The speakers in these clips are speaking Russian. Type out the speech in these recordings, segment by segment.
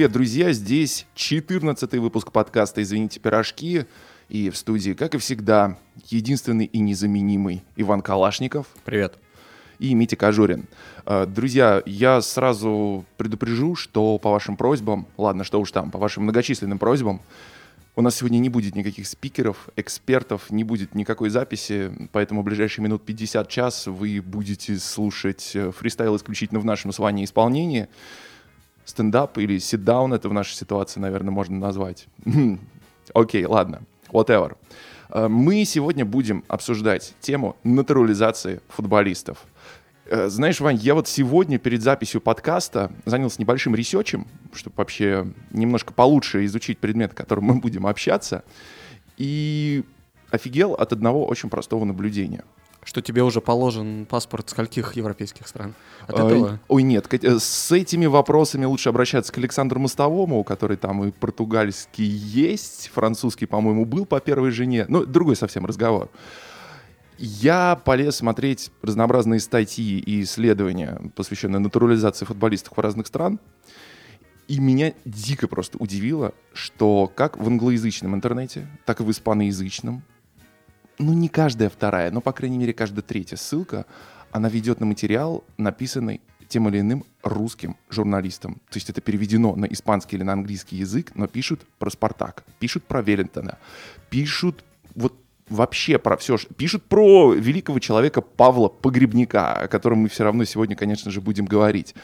Привет, друзья! Здесь 14 выпуск подкаста «Извините, пирожки». И в студии, как и всегда, единственный и незаменимый Иван Калашников. Привет. И Митя Кожурин. Э, Друзья, я сразу предупрежу, что по вашим просьбам, ладно, что уж там, по вашим многочисленным просьбам, у нас сегодня не будет никаких спикеров, экспертов, не будет никакой записи, поэтому в ближайшие минут 50 час вы будете слушать э, фристайл исключительно в нашем с Ваней исполнении. Стендап или ситдаун это в нашей ситуации, наверное, можно назвать. Окей, ладно, whatever. Э, Мы сегодня будем обсуждать тему натурализации футболистов. Э, Знаешь, Вань, я вот сегодня перед записью подкаста занялся небольшим ресерчем, чтобы вообще немножко получше изучить предмет, которым мы будем общаться, и офигел от одного очень простого наблюдения. Что тебе уже положен паспорт скольких европейских стран? От Ой, этого? Ой, нет, э, с этими вопросами лучше обращаться к Александру Мостовому, который там и португальский есть, французский, по-моему, был по первой жене. Ну, другой совсем разговор. Я полез смотреть разнообразные статьи и исследования, посвященные натурализации футболистов разных стран. И меня дико просто удивило, что как в англоязычном интернете, так и в испаноязычном, ну не каждая вторая, но по крайней мере каждая третья ссылка, она ведет на материал, написанный тем или иным русским журналистом. То есть это переведено на испанский или на английский язык, но пишут про Спартак, пишут про Веллингтона, пишут вот вообще про все. Пишут про великого человека Павла Погребника, о котором мы все равно сегодня, конечно же, будем говорить.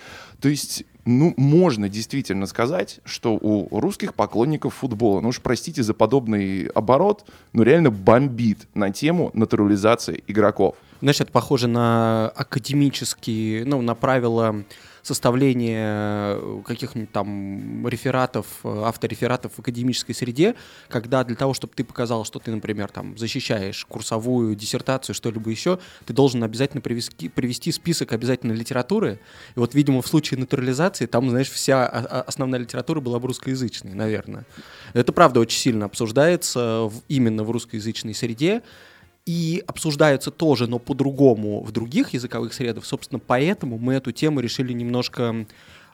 То есть, ну, можно действительно сказать, что у русских поклонников футбола, ну уж простите за подобный оборот, но реально бомбит на тему натурализации игроков. Знаешь, это похоже на академические, ну, на правила составления каких-нибудь там рефератов, э, авторефератов в академической среде, когда для того, чтобы ты показал, что ты, например, там защищаешь курсовую диссертацию, что-либо еще, ты должен обязательно привести, привести список обязательной литературы. И вот, видимо, в случае натурализации там, знаешь, вся основная литература была бы русскоязычной, наверное. Это правда очень сильно обсуждается в- именно в русскоязычной среде и обсуждаются тоже, но по-другому в других языковых средах. Собственно, поэтому мы эту тему решили немножко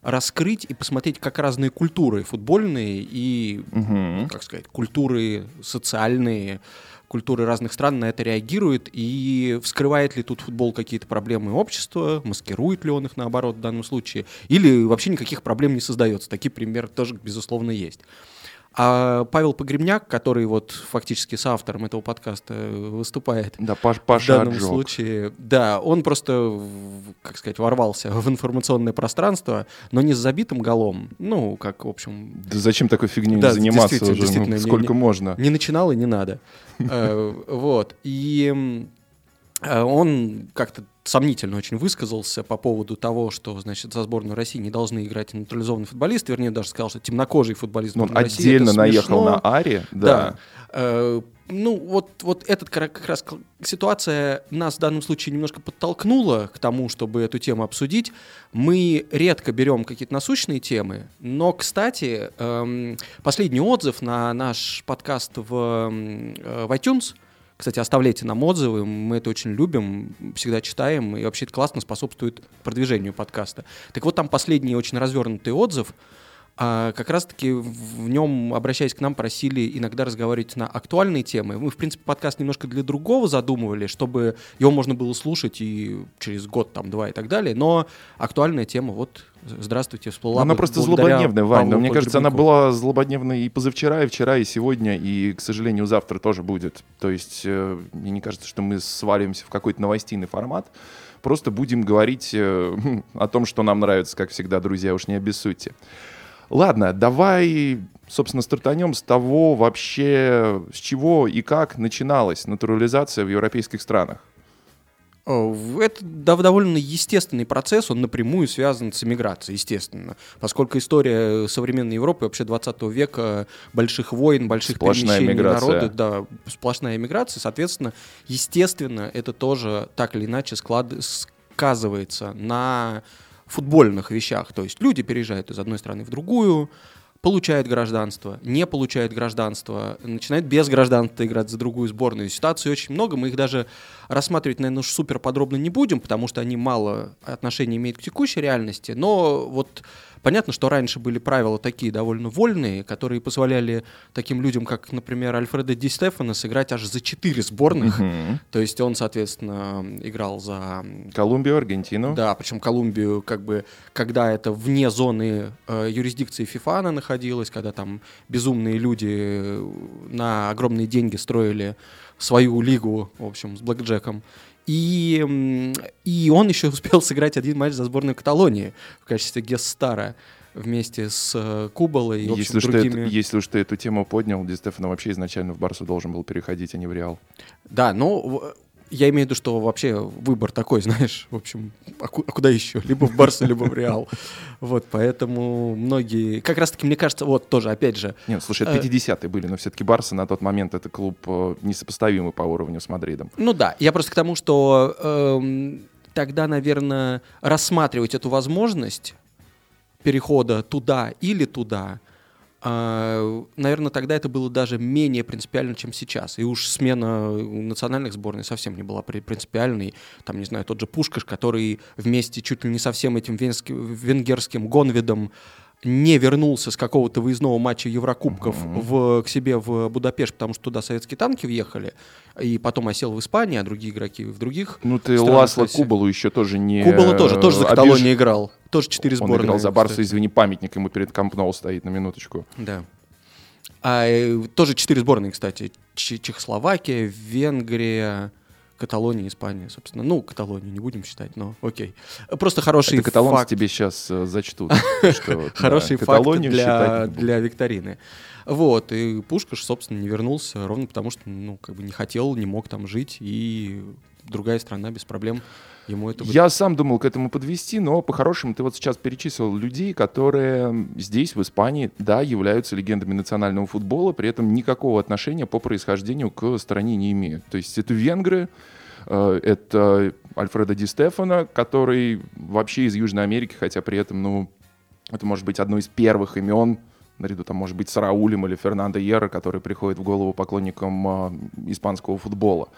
раскрыть и посмотреть, как разные культуры футбольные и, Мгм. как сказать, культуры социальные, культуры разных стран на это реагируют, и вскрывает ли тут футбол какие-то проблемы общества, маскирует ли он их, наоборот, в данном случае, или вообще никаких проблем не создается. Такие примеры тоже, безусловно, есть. А Павел Погребняк, который вот фактически с автором этого подкаста выступает, Да, Паш, в Паша данном отжег. случае, да, он просто, в- как сказать, ворвался в информационное пространство, но не с забитым голом, ну, как, в общем, Да зачем такой фигней Да, заниматься действительно, уже? Ну, действительно, не- сколько не- можно? не начинал и не надо. Э, Вот. И э, он как-то сомнительно очень высказался по поводу того, что, значит, за сборную России не должны играть натурализованные футболисты, вернее, даже сказал, что темнокожий футболист Ну, Он России, отдельно наехал на Ари, Да. да. Э, Ну, вот, вот этот как раз ситуация нас в данном случае немножко подтолкнула к тому, чтобы эту тему обсудить. Мы редко берем какие-то насущные темы, но, кстати, эм, последний отзыв на наш подкаст в, э, в iTunes — кстати, оставляйте нам отзывы, мы это очень любим, всегда читаем, и вообще это классно способствует продвижению подкаста. Так вот, там последний очень развернутый отзыв, а как раз-таки в нем, обращаясь к нам, просили иногда разговаривать на актуальные темы. Мы, в принципе, подкаст немножко для другого задумывали, чтобы его можно было слушать и через год, там, два и так далее. Но актуальная тема, вот, здравствуйте, всплыла. Она просто злободневная, Вань. Но мне кажется, она была злободневной и позавчера, и вчера, и сегодня, и, к сожалению, завтра тоже будет. То есть э, мне не кажется, что мы свалимся в какой-то новостейный формат. Просто будем говорить э, о том, что нам нравится, как всегда, друзья, уж не обессудьте. Ладно, давай, собственно, стартанем с того вообще, с чего и как начиналась натурализация в европейских странах. В- Это дов- довольно естественный процесс, он напрямую связан с эмиграцией, естественно. Поскольку история современной Европы, вообще 20 века, больших войн, больших Сплошная перемещений народа, да, сплошная эмиграция, соответственно, естественно, это тоже так или иначе склад... сказывается на футбольных вещах. То есть люди переезжают из одной страны в другую, получают гражданство, не получают гражданство, начинают без гражданства играть за другую сборную. Ситуаций очень много, мы их даже рассматривать, наверное, уж супер подробно не будем, потому что они мало отношения имеют к текущей реальности, но вот Понятно, что раньше были правила такие довольно вольные, которые позволяли таким людям, как, например, Альфредо Ди Стефано, сыграть аж за четыре сборных. Мгм. То есть он, соответственно, играл за Колумбию, Аргентину. да, причем Колумбию, как бы, когда это вне зоны э, юрисдикции ФИФА она находилась, когда там безумные люди э, на огромные деньги строили свою лигу, в общем, с блэкджеком. И, и он еще успел сыграть один матч за сборную Каталонии в качестве гест-стара вместе с э, Кубалой и, общем, Если уж, ты другими... это- если уж ты эту тему поднял, Ди Стефано вообще изначально в Барсу должен был переходить, а не в Реал. Да, в- я имею в виду, что вообще выбор такой, знаешь, в общем, а, ку- а куда еще? Либо в Барсу, либо в Реал. Вот, поэтому многие... Как раз-таки, мне кажется, вот тоже, опять же, Нет, слушай, это Э, 50-е были, но все-таки Барса на тот момент это клуб э, несопоставимый по уровню с Мадридом. ну да, я просто к тому, что эм, тогда, наверное, рассматривать эту возможность перехода туда или туда, наверное, тогда это было даже менее принципиально, чем сейчас. И уж смена национальных сборной совсем не была при- принципиальной. Там, не знаю, тот же Пушкаш, который вместе чуть ли не со всем этим венгерским гонвидом не вернулся с какого-то выездного матча Еврокубков в, к себе в Будапешт, потому что туда советские танки въехали, и потом осел в Испании, а другие игроки в других. Ну ты Ласло России. Кубалу еще тоже не... Кубала тоже, тоже за э, Каталонию обиж- играл. Тоже четыре Он сборные. играл за Барсу, кстати. извини, памятник ему перед Камп Ноу стоит на минуточку. Да. А, э, тоже четыре сборные, кстати. Ч- Чехословакия, Венгрия, Каталония, Испания, собственно. Ну, Каталонию не будем считать, но окей. Просто хороший Это каталонцы факт. тебе сейчас зачтут. что, да, Хороший факт для викторины. Вот, и Пушкаш, собственно, не вернулся ровно потому, что, ну, как бы не хотел, не мог там жить, и другая страна без проблем ему это... Я сам думал к этому подвести, но по-хорошему ты вот сейчас перечислил людей, которые здесь, в Испании, да, являются легендами национального футбола, при этом никакого отношения по происхождению к стране не имеют. То есть это венгры, э, это Альфредо Ди Стефано, который вообще из Южной Америки, хотя при этом, ну, это может быть одно из первых имен, наряду там, может быть, с Раулем или ФернандоЬерро, который приходит в голову поклонникам э, испанского футбола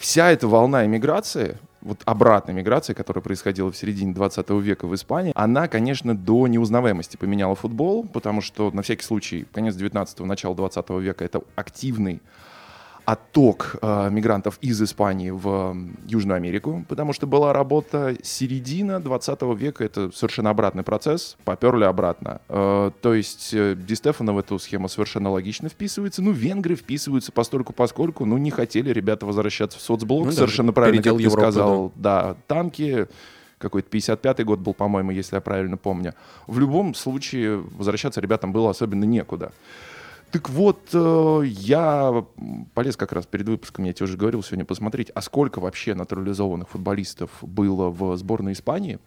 вся эта волна эмиграции, вот обратной миграции, которая происходила в середине 20 века в Испании, она, конечно, до неузнаваемости поменяла футбол, потому что, на всякий случай, конец 19-го, начало 20 века — это активный отток э, мигрантов из Испании в м, Южную Америку, потому что была работа. Середина 20 века, это совершенно обратный процесс, поперли обратно. Э, то есть э, Ди Стефано в эту схему совершенно логично вписывается, ну, венгры вписываются постольку поскольку, ну, не хотели ребята возвращаться в соцблок, Ну да, совершенно правильно, как ты Европы, сказал, да, танки, какой-то 55-й год был, по-моему, если я правильно помню. В любом случае возвращаться ребятам было особенно некуда. Так вот, э, я полез как раз перед выпуском, я тебе уже говорил сегодня, посмотреть, а сколько вообще натурализованных футболистов было в сборной Испании.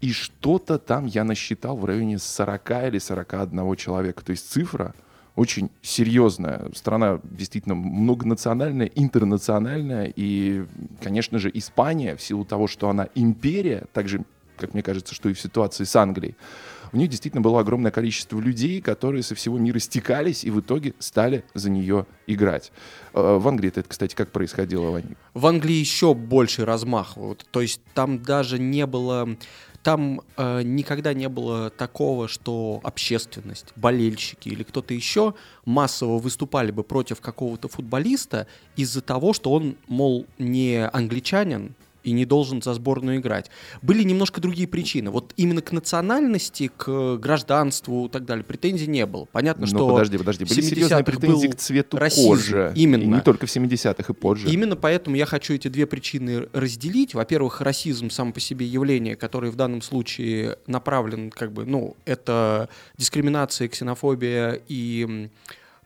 И что-то там я насчитал в районе 40 или 41 человека. То есть цифра очень серьезная. Страна действительно многонациональная, интернациональная. И, конечно же, Испания, в силу того, что она империя, так же, как мне кажется, что и в ситуации с Англией, у нее действительно было огромное количество людей, которые со всего мира стекались и в итоге стали за нее играть. Э, В Англии это, кстати, как происходило, Вань? В Англии еще больший размах. Вот, то есть там даже не было... Там э, никогда не было такого, что общественность, болельщики или кто-то еще массово выступали бы против какого-то футболиста из-за того, что он, мол, не англичанин и не должен за сборную играть. Были немножко другие причины. Вот именно к национальности, к гражданству и так далее претензий не было. Понятно, что подожди, подожди. в Были серьезные 70-х претензии к цвету расизм. кожи. Именно. И не только в 70-х, и позже. Именно поэтому я хочу эти две причины разделить. Во-первых, расизм сам по себе явление, которое в данном случае направлен, как бы, ну, это дискриминация, ксенофобия и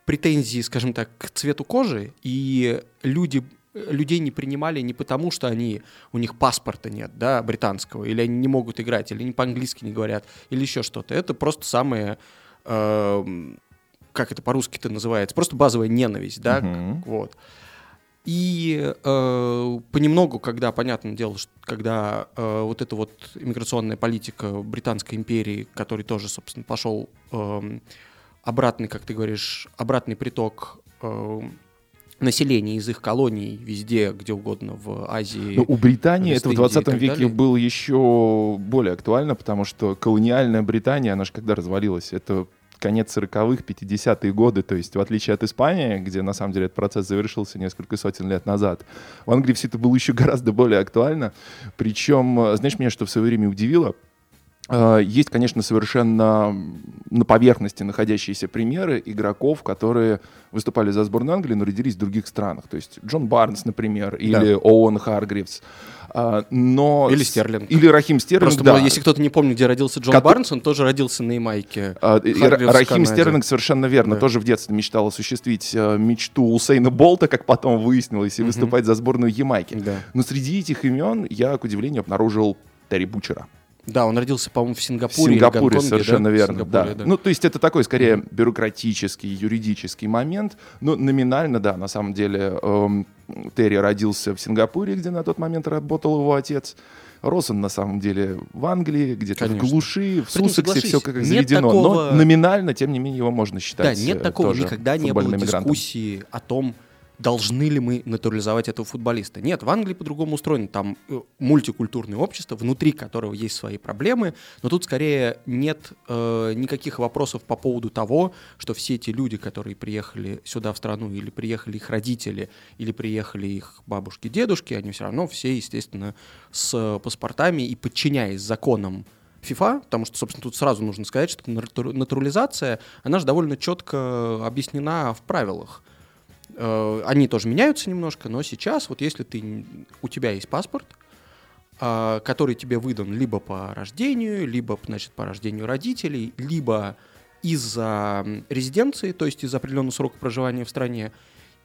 претензии, скажем так, к цвету кожи. И люди людей не принимали не потому, что они, у них паспорта нет, да, британского, или они не могут играть, или они по-английски не говорят, или еще что-то. Это просто самое, эм, как это по-русски это называется, просто базовая ненависть, да, к- вот. И э, понемногу, когда, понятное дело, что когда э, вот эта вот иммиграционная политика Британской империи, который тоже, собственно, пошел эм, обратный, как ты говоришь, обратный приток эм, население из их колоний везде, где угодно, в Азии. Но ну, у Британии это в 20 веке далее. было еще более актуально, потому что колониальная Британия, она же когда развалилась, это конец 40-х, 50-е годы, то есть в отличие от Испании, где на самом деле этот процесс завершился несколько сотен лет назад, в Англии все это было еще гораздо более актуально. Причем, знаешь, меня что в свое время удивило, есть, конечно, совершенно на поверхности находящиеся примеры игроков, которые выступали за сборную Англии, но родились в других странах. То есть Джон Барнс, например, или да. Оуэн Харгривс. А, но или Стерлинг. Или Рахим Стерлинг, Просто, да. если кто-то не помнит, где родился Джон Ко... Барнс, он тоже родился на Ямайке. А, Рахим Стерлинг совершенно верно. Да. Тоже в детстве мечтал осуществить мечту Усейна Болта, как потом выяснилось, и угу. выступать за сборную Ямайки. Да. Но среди этих имен я, к удивлению, обнаружил Терри Бучера. Да, он родился, по-моему, в Сингапуре. В Сингапуре, Гонконге, совершенно да? верно. Да. да. Ну, то есть это такой, скорее, mm-hmm. бюрократический, юридический момент. Но номинально, да, на самом деле, эм, Терри родился в Сингапуре, где на тот момент работал его отец. Рос он на самом деле в Англии, где-то в глуши, в Суссексе, все как заведено. Такого... Но номинально, тем не менее, его можно считать. Да, нет э, такого, никогда не было дискуссии о том, должны ли мы натурализовать этого футболиста. Нет, в Англии по-другому устроено. Там э, мультикультурное общество, внутри которого есть свои проблемы, но тут скорее нет э, никаких вопросов по поводу того, что все эти люди, которые приехали сюда в страну, или приехали их родители, или приехали их бабушки, дедушки, они все равно все, естественно, с паспортами и подчиняясь законам FIFA, потому что, собственно, тут сразу нужно сказать, что натурализация, она же довольно четко объяснена в правилах. Э, они тоже меняются немножко, но сейчас вот если ты, у тебя есть паспорт, э, который тебе выдан либо по рождению, либо значит, по рождению родителей, либо из-за резиденции, то есть из-за определенного срока проживания в стране,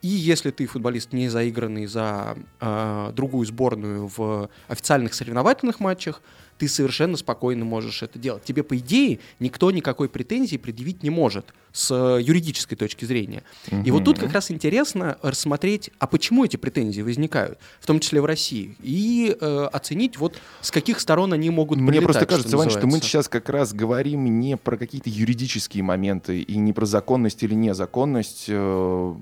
и если ты футболист не заигранный за э, другую сборную в официальных соревновательных матчах, ты совершенно спокойно можешь это делать. Тебе, по идее, никто никакой претензии предъявить не может с юридической точки зрения. Угу. И вот тут как раз интересно рассмотреть, а почему эти претензии возникают, в том числе в России, и э, оценить, вот с каких сторон они могут Мне просто кажется, что Вань, что мы сейчас как раз говорим не про какие-то юридические моменты и не про законность или незаконность э,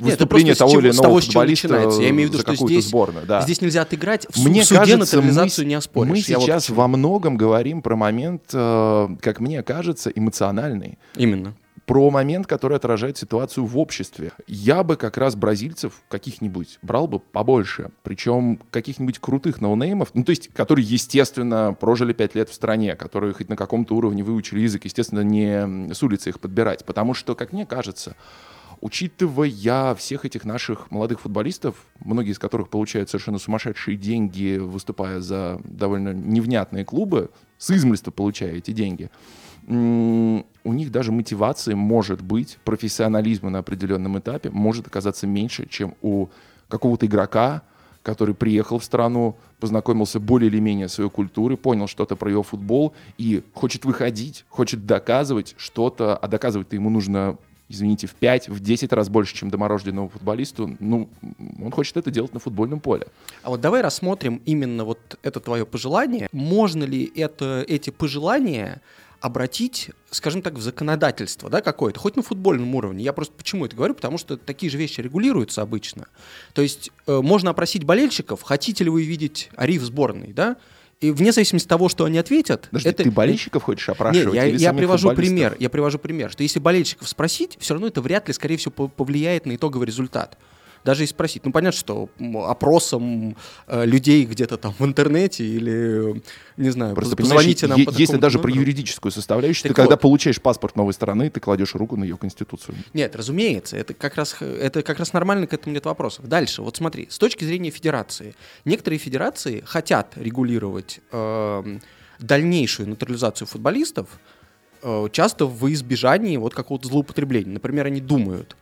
выступление Нет, того или иного того, футболиста начинается. Я имею в виду, что здесь, сборную. Да. здесь нельзя отыграть, в мне суде кажется, натурализацию мы, не оспоришь. Мы сейчас вот во многом говорим про момент, э, как мне кажется, эмоциональный. Именно про момент, который отражает ситуацию в обществе. Я бы как раз бразильцев каких-нибудь брал бы побольше, причем каких-нибудь крутых ноунеймов, ну то есть, которые, естественно, прожили пять лет в стране, которые хоть на каком-то уровне выучили язык, естественно, не с улицы их подбирать, потому что, как мне кажется, учитывая всех этих наших молодых футболистов, многие из которых получают совершенно сумасшедшие деньги, выступая за довольно невнятные клубы, с измольства получая эти деньги, у них даже мотивации может быть, профессионализма на определенном этапе может оказаться меньше, чем у какого-то игрока, который приехал в страну, познакомился более или менее с своей культурой, понял что-то про его футбол и хочет выходить, хочет доказывать что-то, а доказывать-то ему нужно извините, в 5, в 10 раз больше, чем доморожденному футболисту, ну, он хочет это делать на футбольном поле. А вот давай рассмотрим именно вот это твое пожелание. Можно ли это, эти пожелания обратить, скажем так, в законодательство, да, какое-то, хоть на футбольном уровне. Я просто почему это говорю, потому что такие же вещи регулируются обычно. То есть э, можно опросить болельщиков, хотите ли вы видеть Ари в сборной, да, и вне зависимости от того, что они ответят... Подожди, это... ты болельщиков хочешь опрашивать? Нет, я, я привожу пример. Я привожу пример, что если болельщиков спросить, все равно это вряд ли, скорее всего, повлияет на итоговый результат даже и спросить. Ну, понятно, что опросом э, людей где-то там в интернете или, не знаю, Просто, позвоните нам по Если даже номеру. про юридическую составляющую, так ты вот. когда получаешь паспорт новой страны, ты кладешь руку на ее конституцию. Нет, разумеется, это как раз, это как раз нормально, к этому нет вопросов. Дальше, вот смотри, с точки зрения федерации. Некоторые федерации хотят регулировать э, дальнейшую натурализацию футболистов, э, часто в избежании вот какого-то злоупотребления. Например, они думают,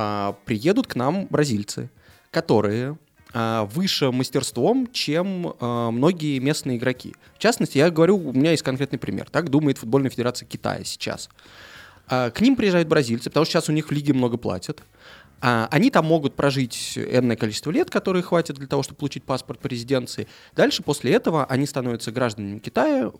а, приедут к нам бразильцы, которые а, выше мастерством, чем а, многие местные игроки. В частности, я говорю, у меня есть конкретный пример. Так думает футбольная федерация Китая сейчас. А, к ним приезжают бразильцы, потому что сейчас у них в лиге много платят. А, они там могут прожить энное количество лет, которые хватит для того, чтобы получить паспорт по резиденции. Дальше, после этого, они становятся гражданами Китая,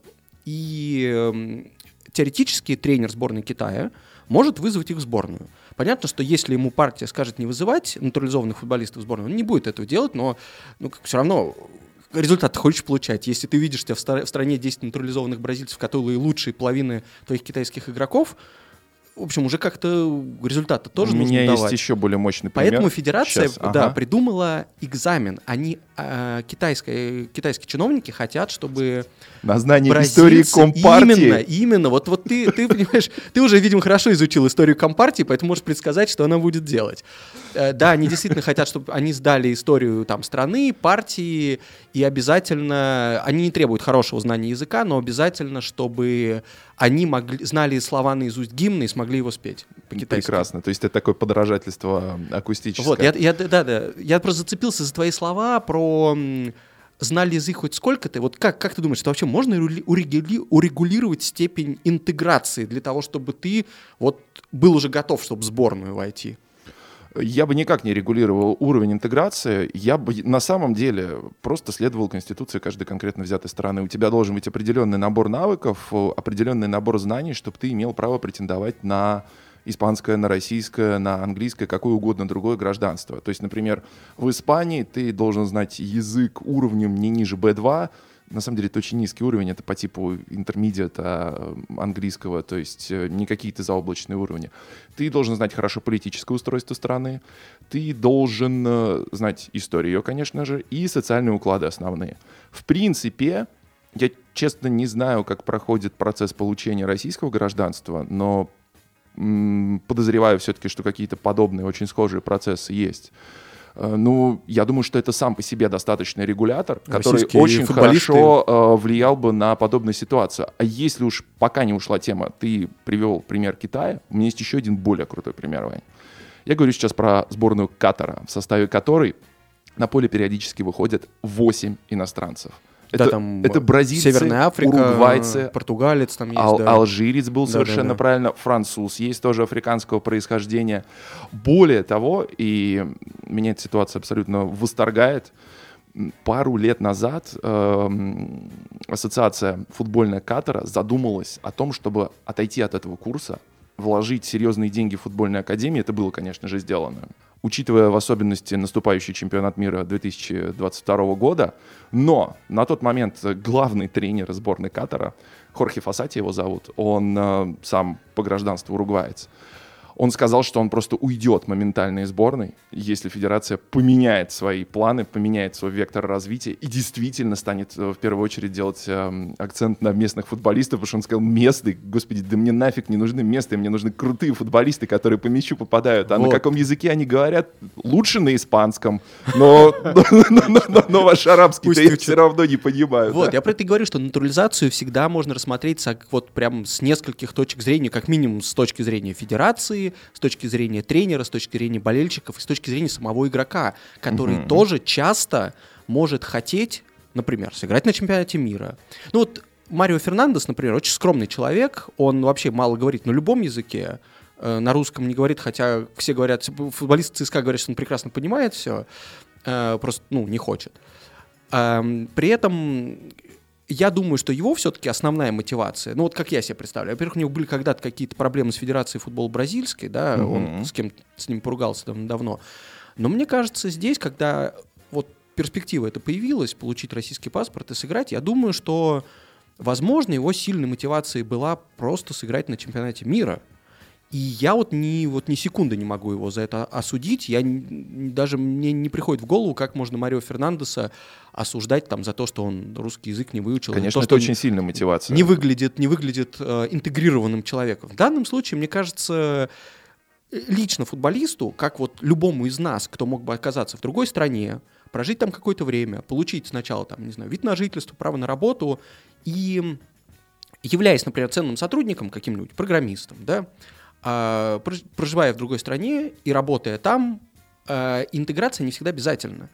и э, теоретически тренер сборной Китая может вызвать их в сборную. Понятно, что если ему партия скажет не вызывать натурализованных футболистов в сборную, он не будет этого делать, но ну, все равно результат хочешь получать. Если ты видишь, что в, стране 10 натурализованных бразильцев, которые лучшие половины твоих китайских игроков, в общем, уже как-то результаты тоже У нужно меня давать. есть еще более мощный пример. Поэтому федерация Сейчас, да, ага. придумала экзамен. Они, э, китайские, китайские чиновники хотят, чтобы На знание истории Компартии. Именно, именно. Вот, вот ты, ты понимаешь, ты уже, видимо, хорошо изучил историю Компартии, поэтому можешь предсказать, что она будет делать. Э, Да, они действительно хотят, чтобы они сдали историю там страны, партии, и обязательно, они не требуют хорошего знания языка, но обязательно, чтобы они могли, знали слова наизусть гимна и смогли его спеть по-китайски. Прекрасно. То есть это такое подражательство акустическое. Вот, я, я- да, да, я просто зацепился за твои слова про знали язык хоть сколько-то. Вот как, как ты думаешь, это вообще можно уре- урегули- урегулировать степень интеграции для того, чтобы ты вот был уже готов, чтобы в сборную войти? Я бы никак не регулировал уровень интеграции. Я бы на самом деле просто следовал Конституции каждой конкретно взятой страны. У тебя должен быть определенный набор навыков, э, определенный набор знаний, чтобы ты имел право претендовать на испанское, на российское, на английское, какое угодно другое гражданство. То есть, например, в Испании ты должен знать язык уровнем не ниже B2, на самом деле это очень низкий уровень, это по типу интермедиата английского, то есть э, не какие-то заоблачные уровни. Ты должен знать хорошо политическое устройство страны, ты должен э, знать историю ее, конечно же, и социальные уклады основные. В принципе, я честно не знаю, как проходит процесс получения российского гражданства, но подозреваю все-таки, что какие-то подобные, очень схожие процессы есть. Э, Ну, я думаю, что это сам по себе достаточный регулятор, который Российские очень хорошо э, влиял бы на подобную ситуацию. А если уж пока не ушла тема, ты привел пример Китая, у меня есть еще один более крутой пример, Вань. Я говорю сейчас про сборную Катара, в составе которой на поле периодически выходят 8 иностранцев. Да, Это, там это бразильцы, Северная Африка, уругвайцы, португалец там есть, Ал- да. Алжирец был Да, совершенно да, да. правильно, француз есть тоже африканского происхождения. Более того, и меня эта ситуация абсолютно восторгает, пару лет назад эм, ассоциация футбольная Катара задумалась о том, чтобы отойти от этого курса, вложить серьезные деньги в футбольную академию. Это было, конечно же, сделано. Учитывая в особенности наступающий чемпионат мира 2022 года, но на тот момент главный тренер сборной Катара, Хорхе Фасати его зовут, он э, сам по гражданству уругваец, он сказал, что он просто уйдет моментально из сборной, если федерация поменяет свои планы, поменяет свой вектор развития и действительно станет э, в первую очередь делать эм, акцент на местных футболистов, потому что он сказал, местные, господи, да мне нафиг не нужны местные, мне нужны крутые футболисты, которые по мячу попадают. А на Вот. каком языке они говорят? Лучше на испанском, но, ваш арабский я все равно не понимаю. Вот, я про это и говорю, что натурализацию всегда можно рассмотреть со- вот прям с нескольких точек зрения, как минимум с точки зрения федерации, с точки зрения тренера, с точки зрения болельщиков и с точки зрения самого игрока, который Мгм. тоже часто может хотеть, например, сыграть на чемпионате мира. Ну вот Марио Фернандес, например, очень скромный человек, он вообще мало говорит на любом языке, э, на русском не говорит, хотя все говорят, футболисты ЦСКА говорят, что он прекрасно понимает все, просто, ну, не хочет. Эм, При этом я думаю, что его все-таки основная мотивация, ну вот как я себе представляю, во-первых, у него были когда-то какие-то проблемы с Федерацией футбола бразильской, да, Мгм. он с кем с ним поругался давно, давно. Но мне кажется, здесь, когда вот перспектива это появилась, получить российский паспорт и сыграть, я думаю, что, возможно, его сильной мотивацией была просто сыграть на чемпионате мира. И я вот ни, вот ни секунды не могу его за это осудить. Я даже мне не приходит в голову, как можно Марио Фернандеса осуждать там за то, что он русский язык не выучил. Конечно, то, это что очень сильная мотивация. не выглядит, не выглядит э, интегрированным человеком. В данном случае, мне кажется, лично футболисту, как вот любому из нас, кто мог бы оказаться в другой стране, прожить там какое-то время, получить сначала там, не знаю, вид на жительство, право на работу и являясь, например, ценным сотрудником каким-нибудь, программистом, да, проживая в другой стране и работая там, а, интеграция не всегда обязательна.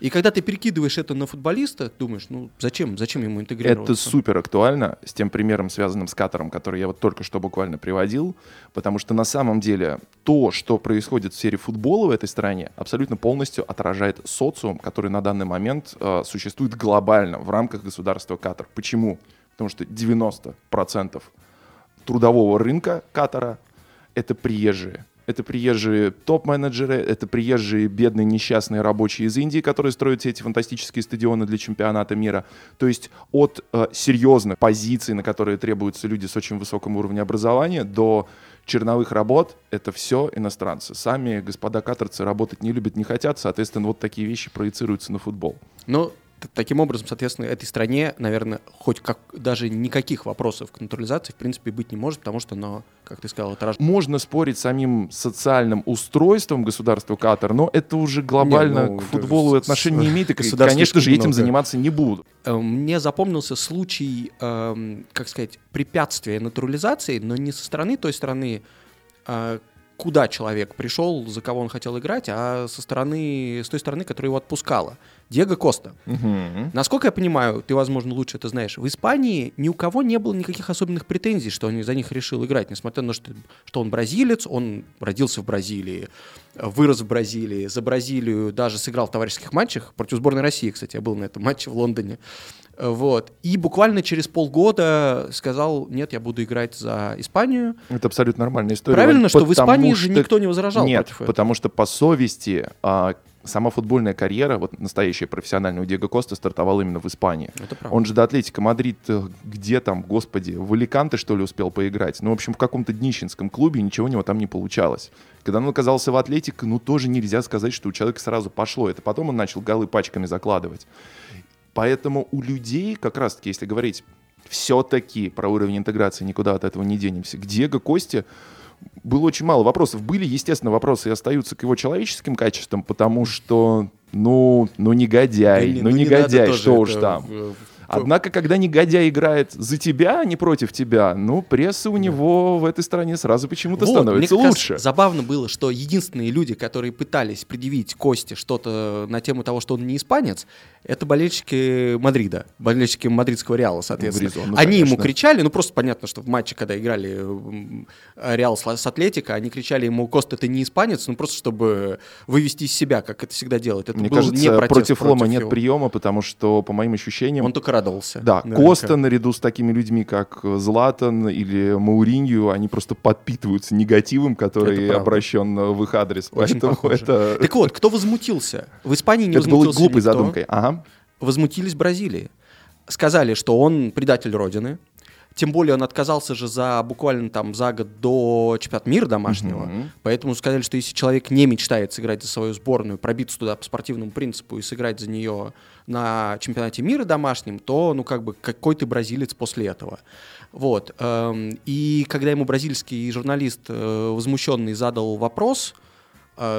И когда ты перекидываешь это на футболиста, думаешь, ну зачем, зачем ему интегрироваться? Это супер актуально с тем примером, связанным с Катаром, который я вот только что буквально приводил, потому что на самом деле то, что происходит в сфере футбола в этой стране, абсолютно полностью отражает социум, который на данный момент э, существует глобально в рамках государства Катар. Почему? Потому что 90% трудового рынка Катара — это приезжие. это приезжие топ-менеджеры, это приезжие бедные несчастные рабочие из Индии, которые строят эти фантастические стадионы для чемпионата мира. То есть от э, серьезных позиций, на которые требуются люди с очень высоким уровнем образования, до черновых работ — это все иностранцы. Сами господа катарцы работать не любят, не хотят, соответственно, вот такие вещи проецируются на футбол. Ну, таким образом, соответственно, этой стране, наверное, хоть как даже никаких вопросов к натурализации в принципе быть не может, потому что оно, как ты сказал, это Можно спорить с самым социальным устройством государства Катар, но это уже глобально Нет, ну, к футболу отношения не имеет, и, конечно же, этим заниматься не буду. Э, мне запомнился случай, эм, как сказать, препятствия натурализации, но не со стороны той страны, э, куда человек пришел, за кого он хотел играть, а со стороны, с той стороны, которая его отпускала. Диего Коста. Угу. Насколько я понимаю, ты, возможно, лучше это знаешь, в Испании ни у кого не было никаких особенных претензий, что он за них решил играть, несмотря на то, что, он бразилец, он родился в Бразилии, вырос в Бразилии, за Бразилию даже сыграл в товарищеских матчах, против сборной России, кстати, я был на этом матче в Лондоне. Вот. И буквально через полгода сказал, нет, я буду играть за Испанию. Это абсолютно нормальная история. Правильно, что в Испании что... же никто не возражал нет, против этого. потому что по совести а, сама футбольная карьера, вот настоящая профессиональная у Диего Коста стартовала именно в Испании. Он же до Атлетика Мадрид, э, где там, господи, в Аликанте, что ли, успел поиграть? Ну, в общем, в каком-то днищенском клубе ничего у него там не получалось. Когда он оказался в Атлетике, ну, тоже нельзя сказать, что у человека сразу пошло. Это потом он начал голы пачками закладывать. Поэтому у людей, как раз-таки, если говорить все-таки про уровень интеграции, никуда от этого не денемся, к Диего Косте было очень мало вопросов. Были, естественно, вопросы и остаются к его человеческим качествам, потому что, ну, ну негодяй, да, ну, ну негодяй, что уж там. Однако, когда негодяй играет за тебя, а не против тебя, ну, пресса у него в этой стране сразу почему-то вот, становится мне лучше. Забавно было, что единственные люди, которые пытались предъявить Косте что-то на тему того, что он не испанец, это болельщики Мадрида, болельщики мадридского Реала, соответственно. Бризон, ну, они конечно. ему кричали, ну просто понятно, что в матче, когда играли Реал с Атлетико, они кричали ему, Коста, ты не испанец, ну просто чтобы вывести из себя, как это всегда делают. Это Мне кажется, не против, против Лома нет его. приема, потому что, по моим ощущениям... Он только радовался. Да, наверняка. Коста наряду с такими людьми, как Златан или Мауринью, они просто подпитываются негативом, который обращен в их адрес. Очень Поэтому это... Так вот, кто возмутился? В Испании не это возмутился Это было глупой задумкой. Ага. Возмутились Бразилии. Сказали, что он предатель Родины, тем более он отказался же за буквально там за год до чемпионата мира домашнего. Uh-huh. Поэтому сказали, что если человек не мечтает сыграть за свою сборную, пробиться туда по спортивному принципу и сыграть за нее на чемпионате мира домашнем, то, ну, как бы, какой ты бразилец после этого. Вот. Эм, и когда ему бразильский журналист э, возмущенный задал вопрос,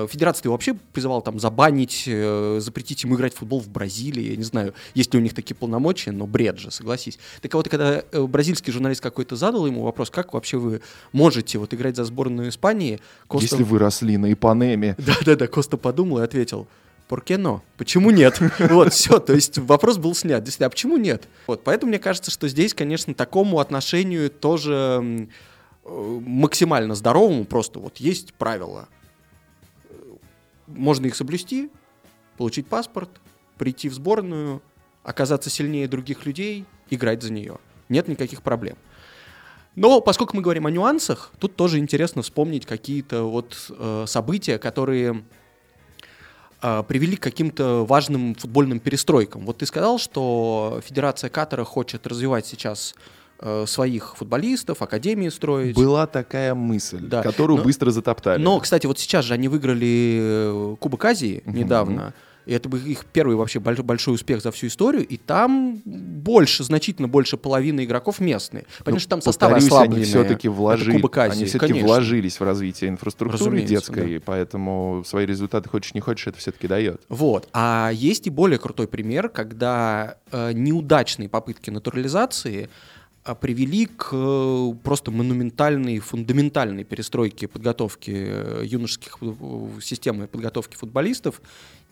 Федерация его вообще призывала там забанить, э, запретить ему играть в футбол в Бразилии. Я не знаю, есть ли у них такие полномочия, но бред же, согласись. Так вот, когда бразильский журналист какой-то задал ему вопрос, как вообще вы можете вот играть за сборную Испании? Коста... Если вы росли на Ипанеме. Да-да-да, Коста подумал и ответил – Поркено? Почему нет? Вот, все, то есть вопрос был снят. Действительно, а почему нет? Вот, поэтому мне кажется, что здесь, конечно, такому отношению тоже э, максимально здоровому просто вот есть правила. Можно их соблюсти, получить паспорт, прийти в сборную, оказаться сильнее других людей, играть за нее. Нет никаких проблем. Но поскольку мы говорим о нюансах, тут тоже интересно вспомнить какие-то вот э, события, которые а, привели к каким-то важным футбольным перестройкам. Вот ты сказал, что Федерация Катара хочет развивать сейчас э, своих футболистов, академии строить. Была такая мысль, да. которую но, быстро затоптали. Но, кстати, вот сейчас же они выиграли э, Кубок Азии недавно. И это был их первый вообще большой успех за всю историю. И там больше, значительно больше половины игроков местные. Понятно, ну, что там составы ослабленные. они все-таки вложили, они все-таки вложились в развитие инфраструктуры Разумеется, детской, да. поэтому свои результаты, хочешь не хочешь, это все-таки дает. Вот. А есть и более крутой пример, когда э, неудачные попытки натурализации привели к э, просто монументальной, фундаментальной перестройке подготовки э, юношеских системы подготовки футболистов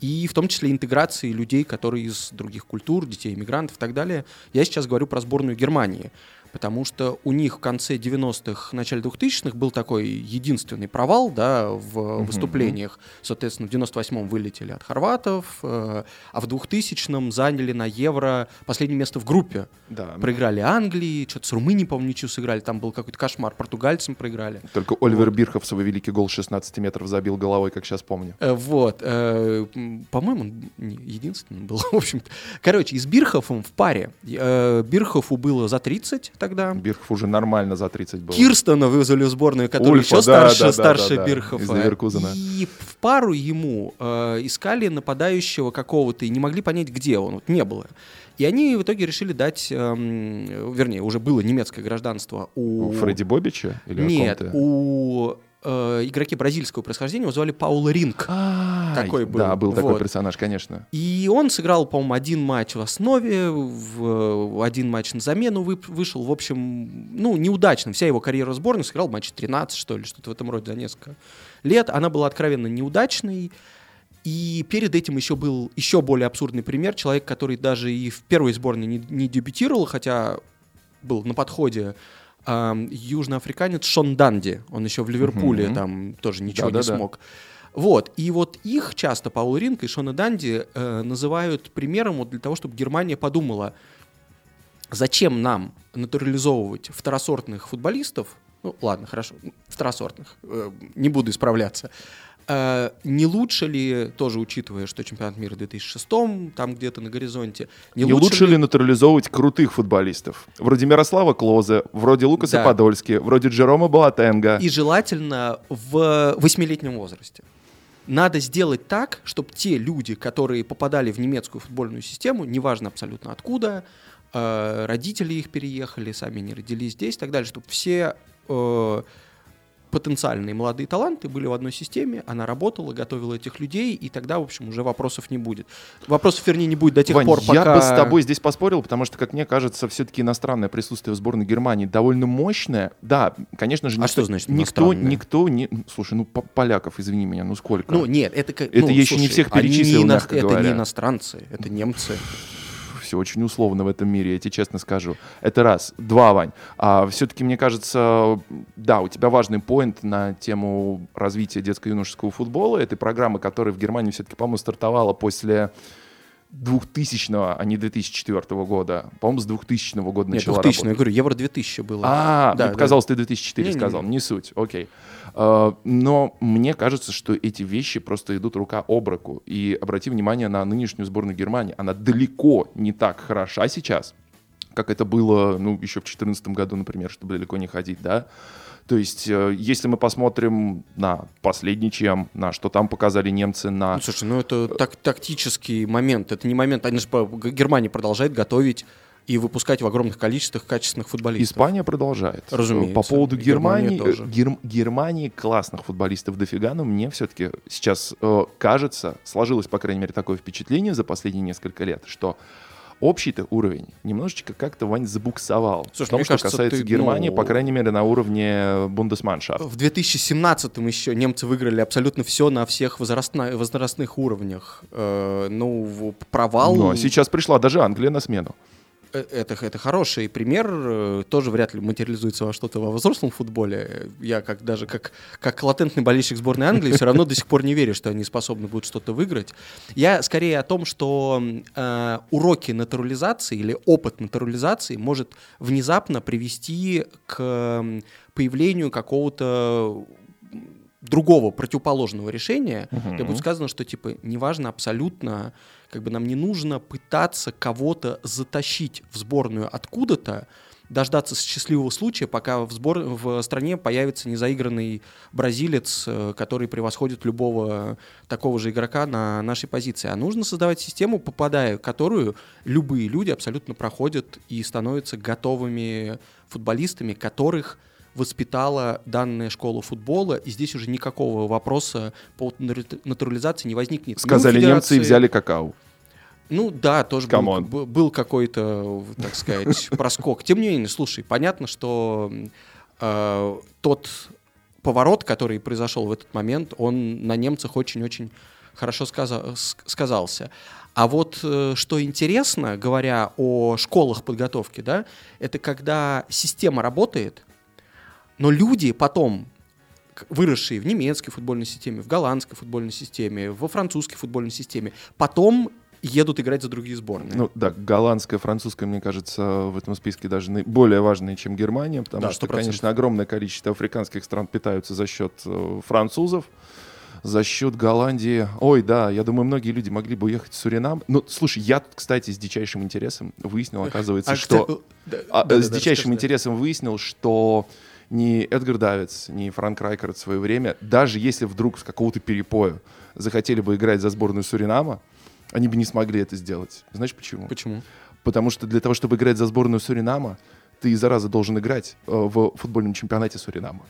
и в том числе интеграции людей, которые из других культур, детей иммигрантов и так далее. Я сейчас говорю про сборную Германии. Потому что у них в конце 90-х, начале 2000-х был такой единственный провал да, в mm-hmm. выступлениях. Соответственно, в 98-м вылетели от хорватов, э, а в 2000-м заняли на Евро последнее место в группе. Да. Проиграли Англии, что-то с Румынией, по-моему, ничего сыграли, там был какой-то кошмар, португальцам проиграли. Только Оливер вот. Бирхов свой великий гол 16 метров забил головой, как сейчас помню. Э, вот. Э, по-моему, он единственный был. в общем, короче, и с Бирховым в паре. Э, Бирхову было за 30 тогда. Бирхов уже нормально за 30 был. Кирстона вызвали в сборную, который Ульфа, еще да, старше, да, старше да, Бирхова. И в пару ему э, искали нападающего какого-то и не могли понять, где он. Вот не было. И они в итоге решили дать, эм, вернее, уже было немецкое гражданство у... У Фредди Бобича? Или Нет, у э, игроки бразильского происхождения его звали Паул Ринг. Такой был. Да, был такой персонаж, конечно. И он сыграл, по-моему, один матч в основе, в, один матч на замену вы, вышел. В общем, ну, неудачно. Вся его карьера в сборной сыграл матч 13, что ли, что-то в этом роде за несколько лет. Она была откровенно неудачной. И перед этим еще был еще более абсурдный пример. Человек, который даже и в первой сборной не, не дебютировал, хотя был на подходе э, южноафриканец Шон Данди. Он еще в Ливерпуле mm-hmm. там тоже ничего да, не да, смог. Да. Вот. И вот их часто Паул Ринг и Шона Данди э, называют примером вот для того, чтобы Германия подумала, зачем нам натурализовывать второсортных футболистов, ну ладно, хорошо, второсортных, э, не буду исправляться, не лучше ли, тоже учитывая, что чемпионат мира в 2006 там где-то на горизонте, не, не лучше, лучше ли... ли натурализовывать крутых футболистов? Вроде Мирослава Клозе, вроде Лукаса да. Подольски, вроде Джерома Балатенга. И желательно в восьмилетнем возрасте. Надо сделать так, чтобы те люди, которые попадали в немецкую футбольную систему, неважно абсолютно откуда, э, родители их переехали, сами не родились здесь и так далее, чтобы все э, потенциальные молодые таланты были в одной системе, она работала, готовила этих людей, и тогда, в общем, уже вопросов не будет. Вопросов, вернее, не будет до тех Вань, пор, пока... я бы с тобой здесь поспорил, потому что, как мне кажется, все-таки иностранное присутствие в сборной Германии довольно мощное. Да, конечно же, никто, а что значит никто, никто не... Слушай, ну, поляков, извини меня, ну сколько? Ну, нет, это... Это ну, я слушай, еще не всех перечислил, не ино... Это говоря. не иностранцы, это немцы все очень условно в этом мире, я тебе честно скажу. Это раз. Два, Вань. А, все-таки, мне кажется, да, у тебя важный поинт на тему развития детско-юношеского футбола. Этой программы, которая в Германии все-таки, по-моему, стартовала после 2000 а не 2004 года. По-моему, с 2000 года Нет, начала 2000 работать. я говорю, Евро 2000 было. А, да, мне да. показалось, ты 2004 не, сказал. Не, не. не суть, окей. Uh, но мне кажется, что эти вещи просто идут рука об руку. И обрати внимание на нынешнюю сборную Германии. Она далеко не так хороша сейчас, как это было, ну, еще в 2014 году, например, чтобы далеко не ходить, да. То есть, э, если мы посмотрим на последний чем, на что там показали немцы, на... Ну, слушай, ну это так, тактический момент, это не момент, они же по... Германия продолжает готовить и выпускать в огромных количествах качественных футболистов. Испания продолжает. Разумеется. По поводу Германии, Гер, Германии классных футболистов дофига, но мне все-таки сейчас э, кажется, сложилось, по крайней мере, такое впечатление за последние несколько лет, что общий-то уровень немножечко как-то, Вань, забуксовал. Слушай, в том, что кажется, касается ты, Германии, ну... по крайней мере, на уровне Бундесманшафт. В 2017-м еще немцы выиграли абсолютно все на всех возрастна... возрастных уровнях. Э, ну, провал... Но сейчас пришла даже Англия на смену. Э, это, это хороший пример, э, тоже вряд ли материализуется во что-то во взрослом футболе. Я как даже как, как латентный болельщик сборной Англии все равно до сих пор не верю, что они способны будут что-то выиграть. Я скорее о том, что э, уроки натурализации или опыт натурализации может внезапно привести к появлению какого-то другого противоположного решения, угу. где будет сказано, что типа неважно абсолютно как бы нам не нужно пытаться кого-то затащить в сборную откуда-то, дождаться счастливого случая, пока в, сбор... в стране появится незаигранный бразилец, э, который превосходит любого такого же игрока на нашей позиции. А нужно создавать систему, попадая в которую любые люди абсолютно проходят и становятся готовыми футболистами, которых воспитала данная школа футбола, и здесь уже никакого вопроса по натурализации не возникнет. Сказали немцы и взяли какао. Ну да, тоже был, был какой-то, так сказать, проскок. Тем не менее, слушай, понятно, что э, тот поворот, который произошел в этот момент, он на немцах очень-очень хорошо сказа- сказался. А вот э, что интересно, говоря о школах подготовки, да, это когда система работает, но люди потом, выросшие в немецкой футбольной системе, в голландской футбольной системе, во французской футбольной системе, потом едут играть за другие сборные. Ну да, голландская, французская, мне кажется, в этом списке даже более важные, чем Германия, потому Да, что, 100%. конечно, огромное количество африканских стран питаются за счет э, французов, за счет Голландии. Ой, да, я думаю, многие люди могли бы уехать в Суринам. Ну, слушай, я тут, кстати, с дичайшим интересом выяснил, оказывается, А, что... да, А, да, э, с да, дичайшим расскажи, интересом выяснил, что ни Эдгар Давидс, ни Франк Райкард в свое время, даже если вдруг с какого-то перепоя захотели бы играть за сборную Суринама, они бы не смогли это сделать. Знаешь почему? Почему? Потому что для того, чтобы играть за сборную Суринама, ты, зараза, должен играть э, в футбольном чемпионате Суринама.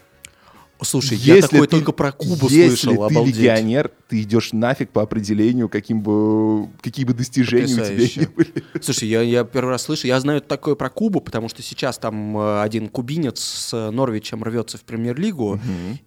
Слушай, я Если такое ты- только про Кубу Если слышал, ты обалдеть. легионер, ты идешь нафиг по определению, каким бы, какие бы достижения у тебя Потрясающе. не были. Слушай, я, я первый раз слышу, я знаю такое про Кубу, потому что сейчас там э, один кубинец с Норвичем рвется в премьер-лигу,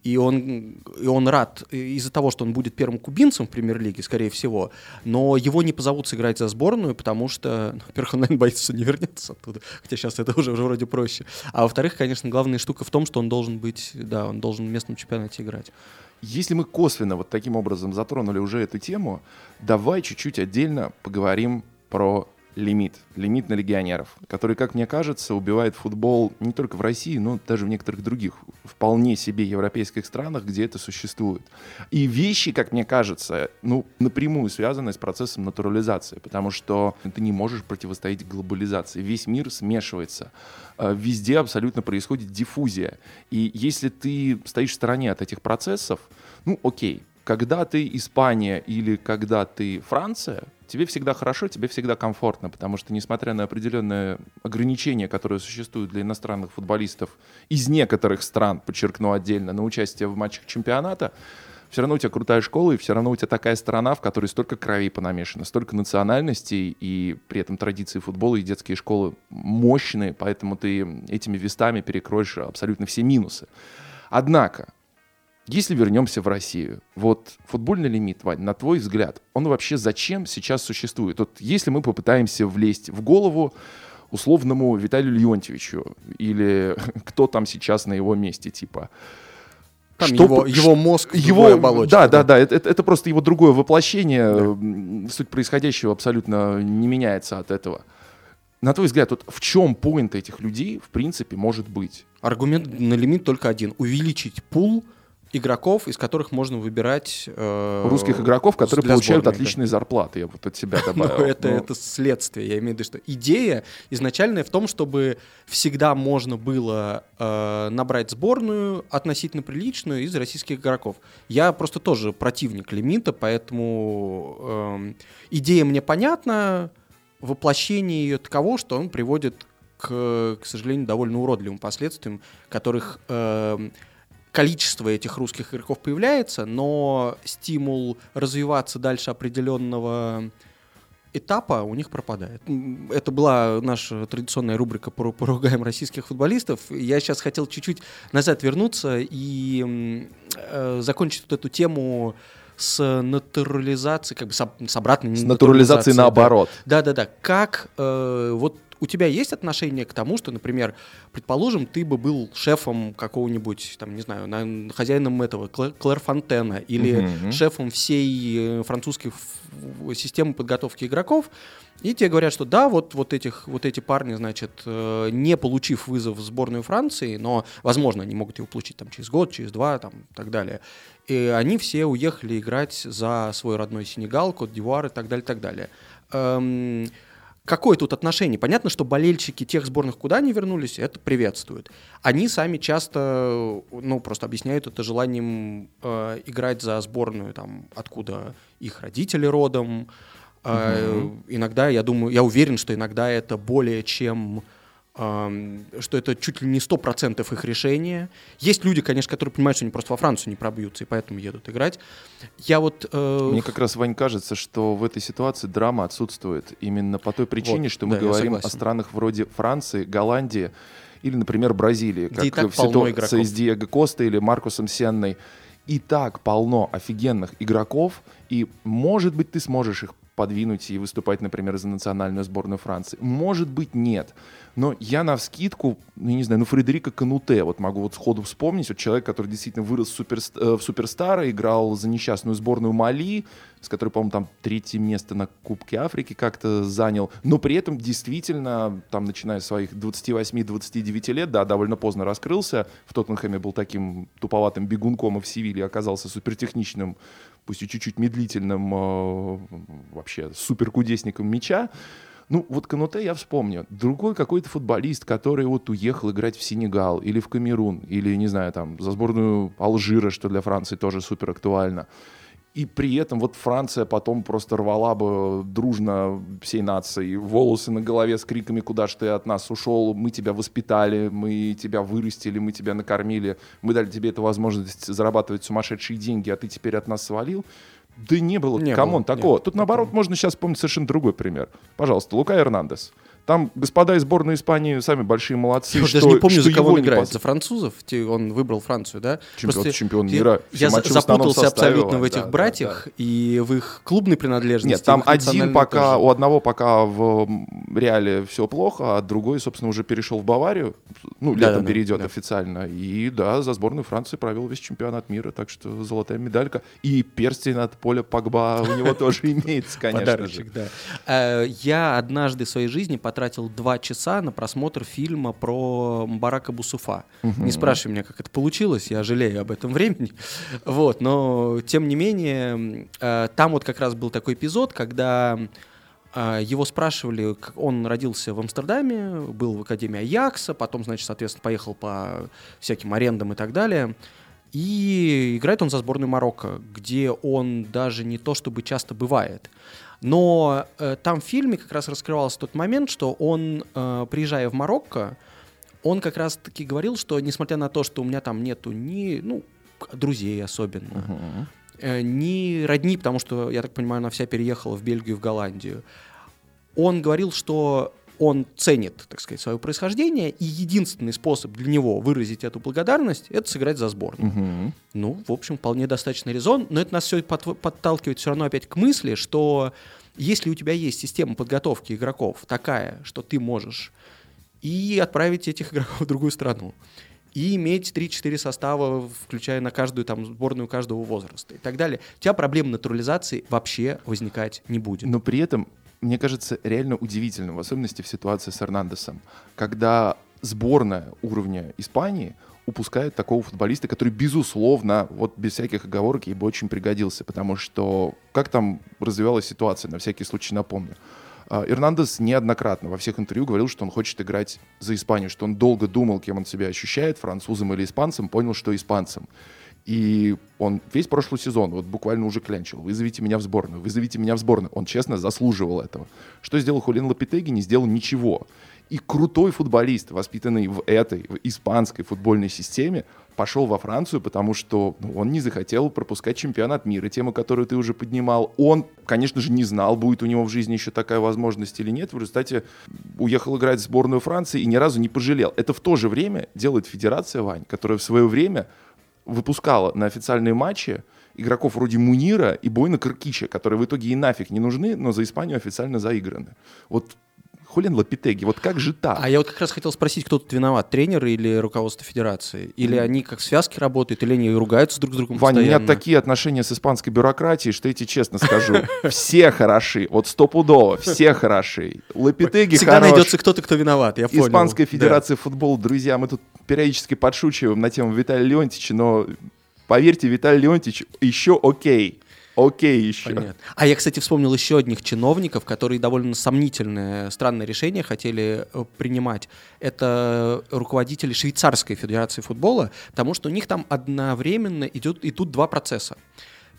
и он, и он рад из-за того, что он будет первым кубинцем в премьер-лиге, скорее всего, но его не позовут сыграть за сборную, потому что, ну, во-первых, он, наверное, боится, что не вернется оттуда, хотя сейчас это уже, уже вроде проще. А во-вторых, конечно, главная штука в том, что он должен быть, да, он должен в местном чемпионате играть. Если мы косвенно вот таким образом затронули уже эту тему, давай чуть-чуть отдельно поговорим про лимит. Лимит на легионеров, который, как мне кажется, убивает футбол не только в России, но даже в некоторых других вполне себе европейских странах, где это существует. И вещи, как мне кажется, ну, напрямую связаны с процессом натурализации, потому что ты не можешь противостоять глобализации. Весь мир смешивается. Э, Везде абсолютно происходит диффузия. И если ты стоишь в стороне от этих процессов, ну, окей, когда ты Испания или когда ты Франция, тебе всегда хорошо, тебе всегда комфортно, потому что, несмотря на определенные ограничения, которые существуют для иностранных футболистов из некоторых стран, подчеркну отдельно, на участие в матчах чемпионата, все равно у тебя крутая школа, и все равно у тебя такая страна, в которой столько крови понамешано, столько национальностей, и при этом традиции футбола и детские школы мощные, поэтому ты этими вестами перекроешь абсолютно все минусы. Однако, если вернемся в Россию, вот футбольный лимит, Вань, на твой взгляд, он вообще зачем сейчас существует? Вот если мы попытаемся влезть в голову условному Виталию Леонтьевичу или кто там сейчас на его месте, типа... Там что его, его мозг, его, другой оболочке, да, да, да, это, это- это просто его другое воплощение. М, Суть происходящего абсолютно не меняется от этого. На твой взгляд, вот в чем поинт этих людей, в принципе, может быть? Аргумент на лимит только один. Увеличить пул игроков, из которых можно выбирать... э, Русских игроков, которые получают сборной, да. отличные зарплаты, я вот от себя Ну, добавил. это, Ну, это следствие. Я имею в виду, что идея изначальная в том, чтобы всегда можно было э, набрать сборную относительно приличную из российских игроков. Я просто тоже противник лимита, поэтому эм, идея мне понятна. Воплощение ее таково, что он приводит к, к сожалению, довольно уродливым последствиям, которых эм, количество этих русских игроков появляется, но стимул развиваться дальше определенного этапа у них пропадает. Это была наша традиционная рубрика «Пору- «Поругаем российских футболистов». Я сейчас хотел чуть-чуть назад вернуться и э, закончить вот эту тему с натурализацией, как бы с, об- с обратной С натурализацией да. наоборот. Да-да-да. Как э, вот у тебя есть отношение к тому, что, например, предположим, ты бы был шефом какого-нибудь, там, не знаю, на- хозяином этого Клэ- Клэрфонтена или Мгм. шефом всей э, французской системы подготовки игроков, и тебе говорят, что да, вот, вот, этих, вот эти парни, значит, э, не получив вызов в сборную Франции, но, возможно, они могут его получить там, через год, через два там, и так далее, и они все уехали играть за свой родной Сенегал, Кот-Дивуар и так далее, так далее. Эм, Какое тут отношение? Понятно, что болельщики тех сборных, куда они вернулись, это приветствуют. Они сами часто, ну, просто объясняют это желанием э, играть за сборную, там, откуда их родители родом. Э, Иногда, я думаю, я уверен, что иногда это более чем эм, что это чуть ли не 100% их решение. Есть люди, конечно, которые понимают, что они просто во Францию не пробьются, и поэтому едут играть. Я вот... э, Мне как раз, Вань, кажется, что в этой ситуации драма отсутствует именно по той причине, Вот, что мы да, говорим о странах вроде Франции, Голландии или, например, Бразилии, как так в ситуации с Диего Коста или Маркусом Сенной. и так полно офигенных игроков, и, может быть, ты сможешь их подвинуть и выступать, например, за национальную сборную Франции. Может быть, нет. Но я на вскидку, ну, не знаю, ну, Фредерика Кануте, вот могу вот сходу вспомнить, вот человек, который действительно вырос супер, э, в суперстара, играл за несчастную сборную Мали, с которой, по-моему, там третье место на Кубке Африки как-то занял, но при этом действительно, там, начиная с своих 28-29 лет, да, довольно поздно раскрылся, в Тоттенхэме был таким туповатым бегунком, и в Севилье оказался супертехничным пусть и чуть-чуть медлительным э, вообще суперкудесником мяча. Ну, вот Кануте я вспомню. Другой какой-то футболист, который вот уехал играть в Сенегал или в Камерун, или, не знаю, там, за сборную Алжира, что для Франции тоже супер актуально. И при этом вот Франция потом просто рвала бы дружно всей нацией волосы на голове с криками «Куда ж ты от нас ушел? Мы тебя воспитали, мы тебя вырастили, мы тебя накормили, мы дали тебе эту возможность зарабатывать сумасшедшие деньги, а ты теперь от нас свалил». Да не было, Не come on, было, такого. нет, Тут наоборот можно сейчас вспомнить совершенно другой пример. Пожалуйста, Лука Эрнандес. Там господа из сборной Испании сами большие молодцы. Я что, даже не помню, что за кого он играет. пос- За французов? Он выбрал Францию, да? Чемпион, Просто чемпион мира. Я запутался абсолютно в да, этих да, братьях и в их клубной принадлежности. Нет, там один пока, тоже. у одного пока в Реале все плохо, а другой, собственно, уже перешел в Баварию. Ну, Да, летом да, да, перейдет да. официально. И да, за сборную Франции провел весь чемпионат мира, так что золотая медалька. И перстень от поля Погба у него тоже имеется, конечно же. Да. Э, Я однажды в своей жизни потратил два часа на просмотр фильма про Барака Бусуфа. Не спрашивай меня, как это получилось, я жалею об этом времени. Вот, но тем не менее, э, там вот как раз был такой эпизод, когда э, его спрашивали, как он родился в Амстердаме, был в Академии Аякса, потом, значит, соответственно, поехал по всяким арендам и так далее. И играет он за сборную Марокко, где он даже не то чтобы часто бывает. Но э, там в фильме как раз раскрывался тот момент, что он, э, приезжая в Марокко, он как раз таки говорил, что несмотря на то, что у меня там нету ни, ну, друзей особенно, Мгм. э, ни родни, потому что, я так понимаю, она вся переехала в Бельгию в Голландию. Он говорил, что он ценит, так сказать, свое происхождение, и единственный способ для него выразить эту благодарность — это сыграть за сборную. Мгм. Ну, в общем, вполне достаточный резон, но это нас все подталкивает все равно опять к мысли, что если у тебя есть система подготовки игроков такая, что ты можешь и отправить этих игроков в другую страну, и иметь 3-4 состава, включая на каждую там сборную каждого возраста и так далее, у тебя проблем натурализации вообще возникать не будет. Но при этом, мне кажется, реально удивительным, в особенности в ситуации с Эрнандесом, когда сборная уровня Испании упускает такого футболиста, который, безусловно, вот без всяких оговорок ей бы очень пригодился, потому что как там развивалась ситуация, на всякий случай напомню. А, Эрнандес неоднократно во всех интервью говорил, что он хочет играть за Испанию, что он долго думал, кем он себя ощущает, французом или испанцем, понял, что испанцем. И он весь прошлый сезон вот буквально уже клянчил. Вызовите меня в сборную, вызовите меня в сборную. Он честно заслуживал этого. Что сделал Хулин Лапитеги? Не сделал ничего. И крутой футболист, воспитанный в этой, в испанской футбольной системе, пошел во Францию, потому что ну, он не захотел пропускать чемпионат мира, тему, которую ты уже поднимал. Он, конечно же, не знал, будет у него в жизни еще такая возможность или нет. В результате уехал играть в сборную Франции и ни разу не пожалел. Это в то же время делает Федерация Вань, которая в свое время выпускала на официальные матчи игроков вроде Мунира и Бойна Кыркича, которые в итоге и нафиг не нужны, но за Испанию официально заиграны. Вот Хулин Лапитеги, вот как же так? А я вот как раз хотел спросить, кто тут виноват, тренер или руководство федерации? Или они как связки работают, или они ругаются друг с другом Ваня, у меня постоянно? такие отношения с испанской бюрократией, что я тебе честно скажу, все хороши, вот стопудово, все хороши. Лапитеги Всегда найдется кто-то, кто виноват, я понял. Испанская федерация футбола, друзья, мы тут периодически подшучиваем на тему Виталия Леонтьевича, но поверьте, Виталий Леонтьевич еще окей. Окей еще. Понятно. А я, кстати, вспомнил еще одних чиновников, которые довольно сомнительное, странное решение хотели э, принимать. Это руководители швейцарской федерации футбола, потому что у них там одновременно идет, идут два процесса.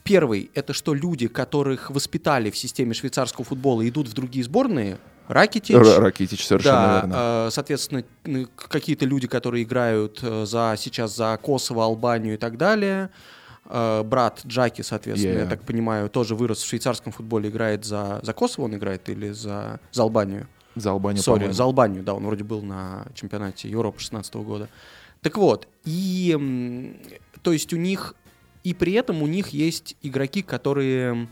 Первый — это что люди, которых воспитали в системе швейцарского футбола, идут в другие сборные, Ракитич, Р- Ракитич, совершенно да, верно. э, соответственно, какие-то люди, которые играют э, за сейчас за Косово, Албанию и так далее. Э, Брат Джаки, соответственно, я Yeah. так понимаю, тоже вырос в швейцарском футболе, играет за, за Косово он играет или за, за Албанию? За Албанию, Сори, за Албанию, да, он вроде был на чемпионате Европы 16 года. Так вот, и то есть у них И при этом у них есть игроки, которые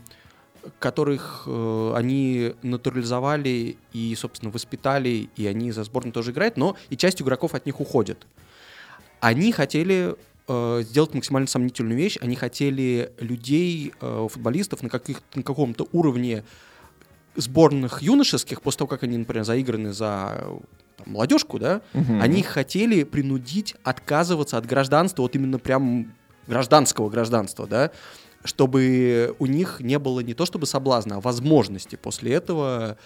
которых э, они натурализовали и, собственно, воспитали, и они за сборную тоже играют, но и часть игроков от них уходит. Они хотели э, сделать максимально сомнительную вещь, они хотели людей, э, футболистов на, каких, на каком-то уровне сборных юношеских, после того, как они, например, заиграны за там, молодежку, да, угу. они хотели принудить отказываться от гражданства, вот именно прям гражданского гражданства, да, чтобы у них не было не то чтобы соблазна, а возможности после этого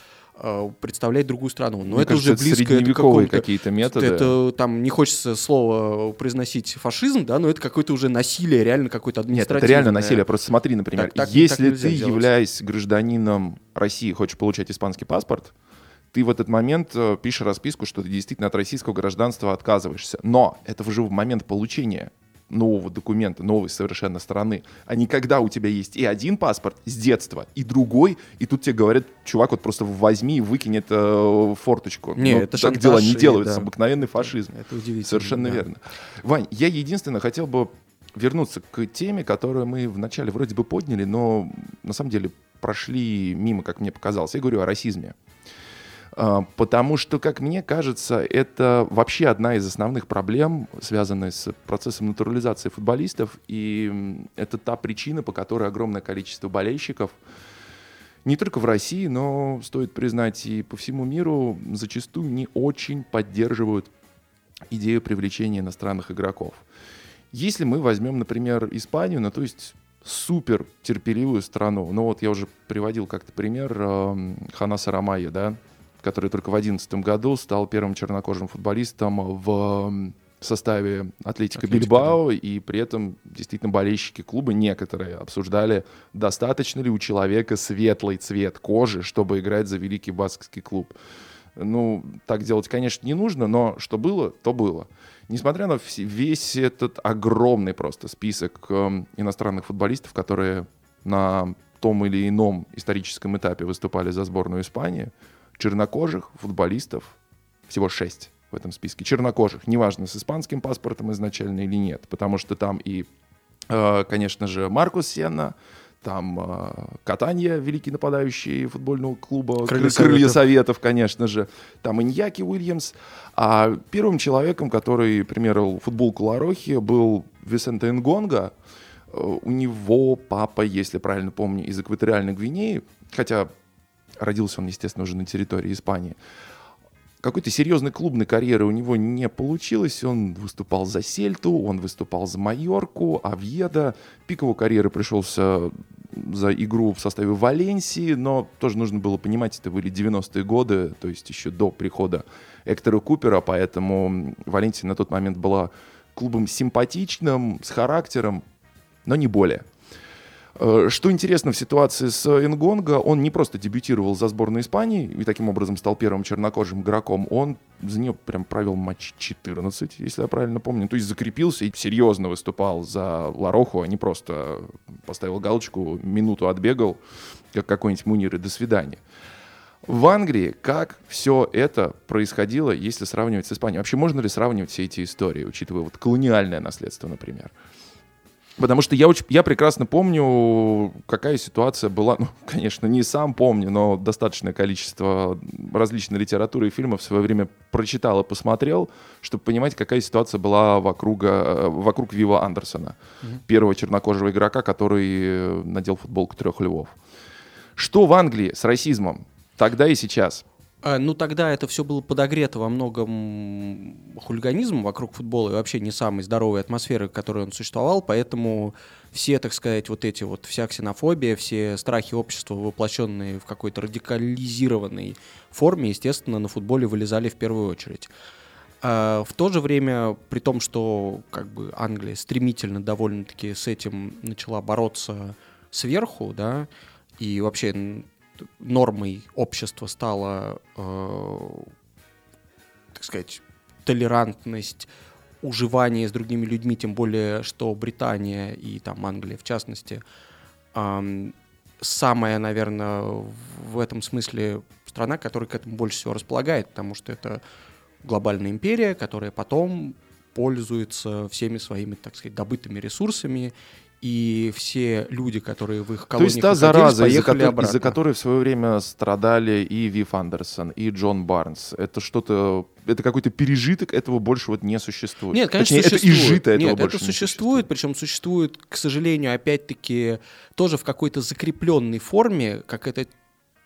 представлять другую страну. Но Мне это кажется, уже близко это средневековые какие-то методы. Это там не хочется слово произносить фашизм, да, но это какое-то уже насилие, реально какое-то административное. Нет, это реально насилие. Просто смотри, например, Так- так- если так ты, делать. являясь гражданином России, хочешь получать испанский паспорт, ты в этот момент э, пишешь расписку, что ты действительно от российского гражданства отказываешься. Но это уже в момент получения нового документа, новой совершенно страны, а не когда у тебя есть и один паспорт с детства, и другой, и тут тебе говорят, чувак, вот просто возьми и выкинь это в форточку. Не, Ну, это так шантаж дела не делаются, да. обыкновенный фашизм. Это удивительно. Совершенно да. верно. Вань, я единственное хотел бы вернуться к теме, которую мы вначале вроде бы подняли, но на самом деле прошли мимо, как мне показалось. Я говорю о расизме. А, Потому что, как мне кажется, это вообще одна из основных проблем, связанная с процессом натурализации футболистов. И это та причина, по которой огромное количество болельщиков, не только в России, но, стоит признать, и по всему миру зачастую не очень поддерживают идею привлечения иностранных игроков. Если мы возьмем, например, Испанию, ну то есть супер терпеливую страну, ну вот я уже приводил как-то пример эм, Ханаса Рамая, да, который только в 2011 году стал первым чернокожим футболистом в составе Атлетика Бильбао, и при этом действительно болельщики клуба некоторые обсуждали, достаточно ли у человека светлый цвет кожи, чтобы играть за великий баскетский клуб. Ну, так делать, конечно, не нужно, но что было, то было. Несмотря на весь этот огромный просто список эм, иностранных футболистов, которые на том или ином историческом этапе выступали за сборную Испании, чернокожих футболистов всего шесть в этом списке. Чернокожих, неважно, с испанским паспортом изначально или нет, потому что там и, э, конечно же, Маркус Сенна, там э, Катанья, великий нападающий футбольного клуба, Крылья Кры- Крылья Советов. Советов, конечно же, там Иньяки Уильямс, а первым человеком, который примерил футболку Ларохи, был Висенте Нгонга. Э, У него папа, если правильно помню, из экваториальной Гвинеи, хотя родился он, естественно, уже на территории Испании. Какой-то серьезной клубной карьеры у него не получилось. Он выступал за Сельту, он выступал за Майорку, Авьеда. Пик его карьеры пришелся за игру в составе Валенсии, но тоже нужно было понимать, это были 90-е годы, то есть еще до прихода Эктора Купера, поэтому Валенсия на тот момент была клубом симпатичным, с характером, но не более. Э, Что интересно в ситуации с Энгонго, он не просто дебютировал за сборную Испании и таким образом стал первым чернокожим игроком, он за нее прям провел матч 14, если я правильно помню. То есть закрепился и серьезно выступал за Лароху, а не просто поставил галочку, минуту отбегал, как какой-нибудь Мунир и до свидания. В Англии как все это происходило, если сравнивать с Испанией? Вообще можно ли сравнивать все эти истории, учитывая вот колониальное наследство, например? Потому что я, очень, я прекрасно помню, какая ситуация была. Ну, конечно, не сам помню, но достаточное количество различной литературы и фильмов в свое время прочитал и посмотрел, чтобы понимать, какая ситуация была вокруг, э, вокруг Вива Андерсона, первого чернокожего игрока, который э, надел футболку трех львов. Что в Англии с расизмом тогда и сейчас? А, Ну, тогда это все было подогрето во многом хулиганизмом вокруг футбола и вообще не самой здоровой атмосферы, в которой он существовал, поэтому все, так сказать, вот эти вот, вся ксенофобия, все страхи общества, воплощенные в какой-то радикализированной форме, естественно, на футболе вылезали в первую очередь. А В то же время, при том, что как бы Англия стремительно довольно-таки с этим начала бороться сверху, да, и вообще нормой общества стала, э, так сказать, толерантность, уживание с другими людьми, тем более, что Британия и там Англия в частности, ам, самая, наверное, в этом смысле страна, которая к этому больше всего располагает, потому что это глобальная империя, которая потом пользуется всеми своими, так сказать, добытыми ресурсами и все люди, которые в их То колониях есть та зараза, из-за которой, обратно. из-за которой в свое время страдали и Вив Андерсон, и Джон Барнс, это что-то, это какой-то пережиток, этого больше вот не существует. Нет, конечно, Точнее, существует. это изжито, этого Нет, больше это не существует, причем существует, к сожалению, опять-таки, тоже в какой-то закрепленной форме, как это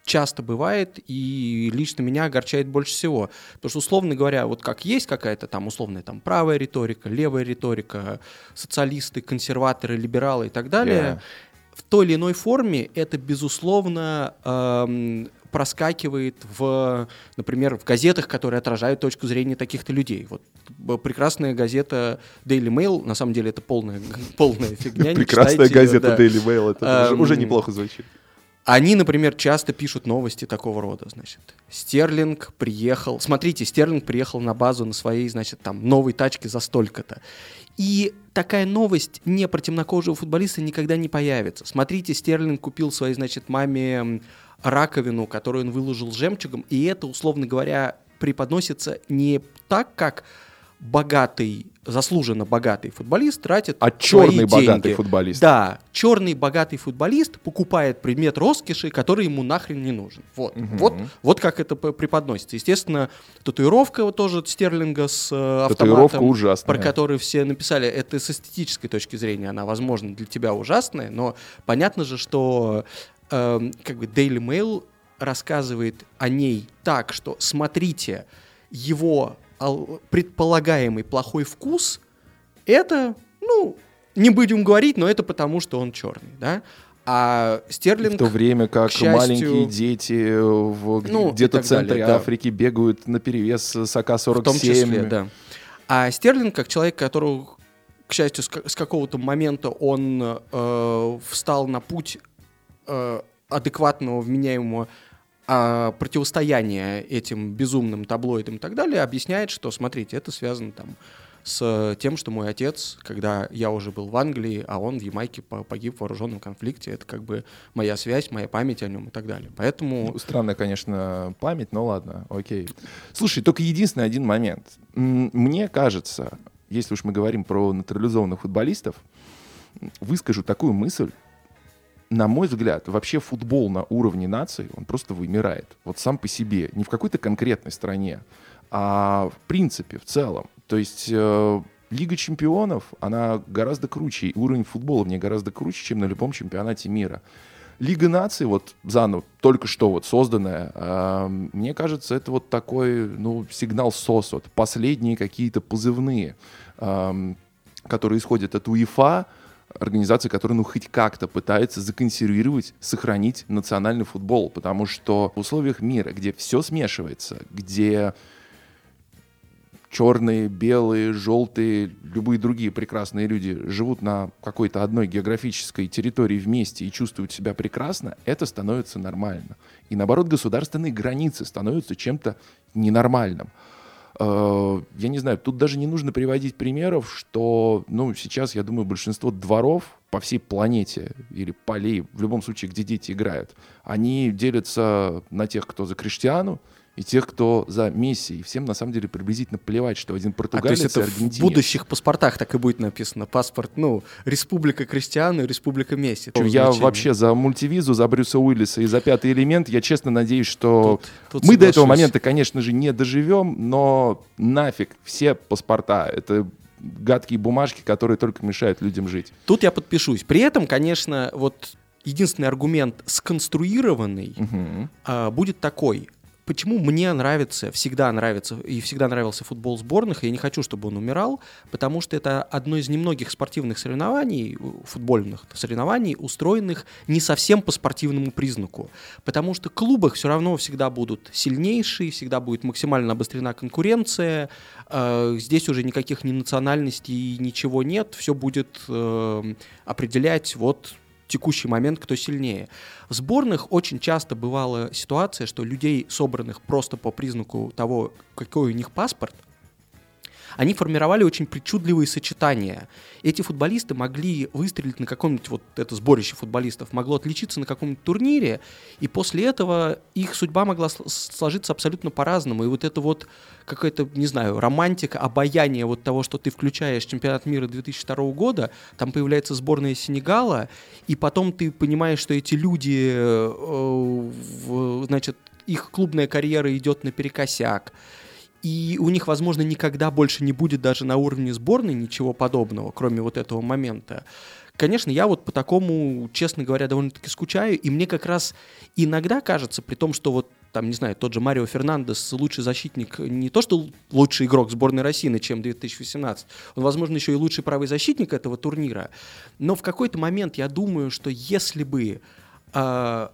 часто бывает, и лично меня огорчает больше всего. Потому что, условно говоря, вот как есть какая-то там условная там правая риторика, левая риторика, социалисты, консерваторы, либералы и так далее, Yeah. в той или иной форме это, безусловно, эм, проскакивает в, например, в газетах, которые отражают точку зрения таких-то людей. Вот прекрасная газета Daily Mail, на самом деле это полная, полная фигня. Прекрасная газета. Daily Mail, это уже, Эм, уже неплохо звучит. Они, например, часто пишут новости такого рода, значит. Стерлинг приехал, смотрите, Стерлинг приехал на базу на своей, значит, там, новой тачке за столько-то. И такая новость не про темнокожего футболиста никогда не появится. Смотрите, Стерлинг купил своей, значит, маме раковину, которую он выложил жемчугом, и это, условно говоря, преподносится не так, как богатый, заслуженно богатый футболист тратит А черный богатый деньги. футболист. Да, черный богатый футболист покупает предмет роскоши, который ему нахрен не нужен. Вот, Мгм. вот, вот как это преподносится. Естественно, татуировка тоже Стерлинга с э, автоматом, ужасная. про которую все написали, это с эстетической точки зрения, она, возможно, для тебя ужасная, но понятно же, что эм, как бы Daily Mail рассказывает о ней так, что смотрите, его предполагаемый плохой вкус, это, ну, не будем говорить, но это потому, что он черный, да? А В Стерлинг... то время как счастью- маленькие дети в Ну, и где-то в далее, центре да. Африки бегают на перевес с АК-47. В том числе, да. А Стерлинг, как человек, которого, к счастью, с какого-то момента он э, встал на путь э, адекватного, вменяемого а, противостояния этим безумным таблоидам и так далее, объясняет, что, смотрите, это связано там с тем, что мой отец, когда я уже был в Англии, а он в Ямайке по- погиб в вооруженном конфликте, это как бы моя связь, моя память о нем и так далее. Поэтому Ну, Странная, конечно, память, но ладно, окей. Слушай, только единственный один момент. Мне кажется, если уж мы говорим про натурализованных футболистов, выскажу такую мысль. На мой взгляд, вообще футбол на уровне нации, он просто вымирает. Вот сам по себе. Не в какой-то конкретной стране, а в принципе, в целом. То есть э, Лига чемпионов, она гораздо круче, и уровень футбола в ней гораздо круче, чем на любом чемпионате мира. Лига наций, вот заново, только что вот созданная, а, мне кажется, это вот такой, ну, сигнал СОС, вот последние какие-то позывные, ам, которые исходят от УЕФА, организации, которая, ну, хоть как-то пытается законсервировать, сохранить национальный футбол, потому что в условиях мира, где все смешивается, где черные, белые, желтые, любые другие прекрасные люди живут на какой-то одной географической территории вместе и чувствуют себя прекрасно, это становится нормально. И наоборот, государственные границы становятся чем-то ненормальным. Э, Я не знаю, тут даже не нужно приводить примеров, что, ну, сейчас, я думаю, большинство дворов по всей планете или полей, в любом случае, где дети играют, они делятся на тех, кто за Криштиану, и тех, кто за Месси. И всем, на самом деле, приблизительно плевать, что один А то португалец есть это в аргентинец. будущих паспортах так и будет написано. Паспорт, ну, Республика Кристиану и Республика Месси. Я Значение. вообще за мультивизу, за Брюса Уиллиса и за пятый элемент. Я честно надеюсь, что Тут- тут мы до этого соглашусь. момента, конечно же, не доживем, но нафиг все паспорта. Это гадкие бумажки, которые только мешают людям жить. Тут я подпишусь. При этом, конечно, вот единственный аргумент сконструированный Мгм. а, будет такой. Почему мне нравится, всегда нравится и всегда нравился футбол сборных, и я не хочу, чтобы он умирал, потому что это одно из немногих спортивных соревнований, э, футбольных соревнований, устроенных не совсем по спортивному признаку. Потому что в все равно всегда будут сильнейшие, всегда будет максимально обострена конкуренция, э, здесь уже никаких ни национальностей, ничего нет, все будет э, определять вот текущий момент, кто сильнее. В сборных очень часто бывала ситуация, что людей, собранных просто по признаку того, какой у них паспорт, они формировали очень причудливые сочетания. Эти футболисты могли выстрелить на каком-нибудь, вот это сборище футболистов, могло отличиться на каком-нибудь турнире, и после этого их судьба могла сложиться абсолютно по-разному. И вот это вот какая-то, не знаю, романтика, обаяние вот того, что ты включаешь чемпионат мира 2002 года, там появляется сборная Сенегала, и потом ты понимаешь, что эти люди, э, значит, их клубная карьера идет наперекосяк, и у них, возможно, никогда больше не будет даже на уровне сборной ничего подобного, кроме вот этого момента. Конечно, я вот по такому, честно говоря, довольно-таки скучаю, и мне как раз иногда кажется, при том, что вот там, не знаю, тот же Марио Фернандес, лучший защитник, не то что лучший игрок сборной России, чем 2018, он, возможно, еще и лучший правый защитник этого турнира, но в какой-то момент я думаю, что если бы э,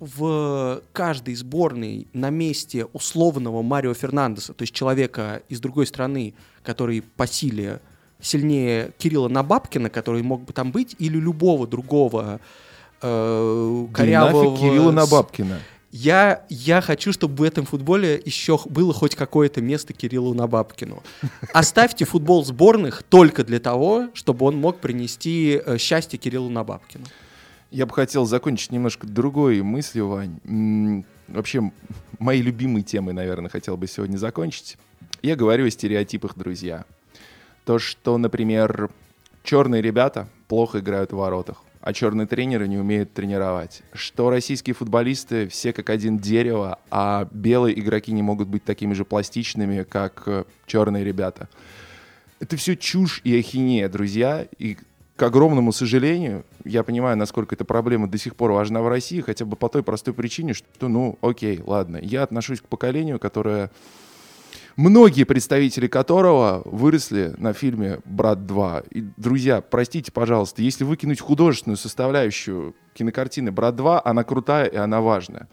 в каждой сборной на месте условного Марио Фернандеса, то есть человека из другой страны, который по силе сильнее Кирилла Набабкина, который мог бы там быть, или любого другого э, корявого... Да Кирилла Набабкина. Я, я хочу, чтобы в этом футболе еще было хоть какое-то место Кириллу Набабкину. Оставьте футбол сборных только для того, чтобы он мог принести э, счастье Кириллу Набабкину. Я бы хотел закончить немножко другой мыслью, Вань. Вообще, мои любимые темы, наверное, хотел бы сегодня закончить. Я говорю о стереотипах, друзья. То, что, например, черные ребята плохо играют в воротах, а черные тренеры не умеют тренировать. Что российские футболисты все как один дерево, а белые игроки не могут быть такими же пластичными, как э, черные ребята. Это все чушь и ахинея, друзья. И к огромному сожалению, я понимаю, насколько эта проблема до сих пор важна в России, хотя бы по той простой причине, что, ну, окей, ладно, я отношусь к поколению, которое многие представители которого выросли на фильме «Брат 2». И, друзья, простите, пожалуйста, если выкинуть художественную составляющую кинокартины «Брат 2», она крутая и она важная.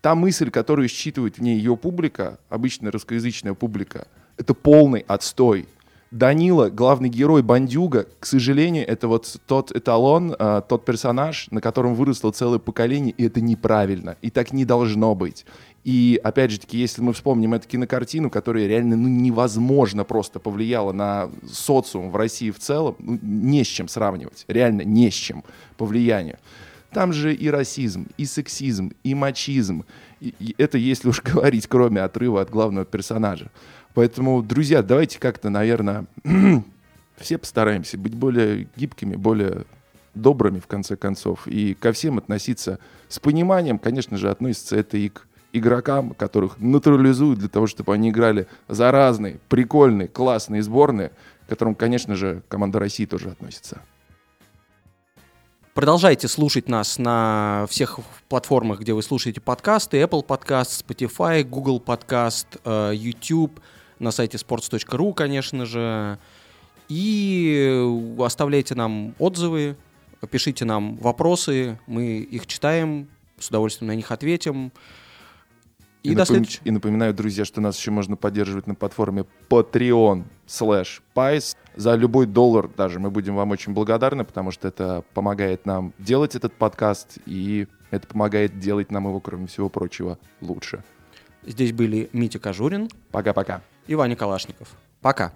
Та мысль, которую считывает в ней ее публика, обычная русскоязычная публика, это полный отстой. Данила, главный герой Бандюга, к сожалению, это вот тот эталон, э, тот персонаж, на котором выросло целое поколение, и это неправильно, и так не должно быть. И опять же таки, если мы вспомним эту кинокартину, которая реально ну, невозможно просто повлияла на социум в России в целом, ну, не с чем сравнивать, реально не с чем по влиянию. Там же и расизм, и сексизм, и мачизм. И, и это если уж говорить, кроме отрыва от главного персонажа. Поэтому, друзья, давайте как-то, наверное, все постараемся быть более гибкими, более добрыми, в конце концов, и ко всем относиться с пониманием. Конечно же, относится это и к игрокам, которых натурализуют для того, чтобы они играли за разные, прикольные, классные сборные, к которым, конечно же, команда России тоже относится. Продолжайте слушать нас на всех платформах, где вы слушаете подкасты. Apple Podcast, Spotify, Google Podcast, э, YouTube – на сайте sports.ru, конечно же. И оставляйте нам отзывы, пишите нам вопросы, мы их читаем, с удовольствием на них ответим. И, и, напом... и напоминаю, друзья, что нас еще можно поддерживать на платформе Patreon slash Pies. За любой доллар даже мы будем вам очень благодарны, потому что это помогает нам делать этот подкаст, и это помогает делать нам его, кроме всего прочего, лучше. Здесь были Митя Кожурин. Пока-пока и Ваня Калашников. Пока.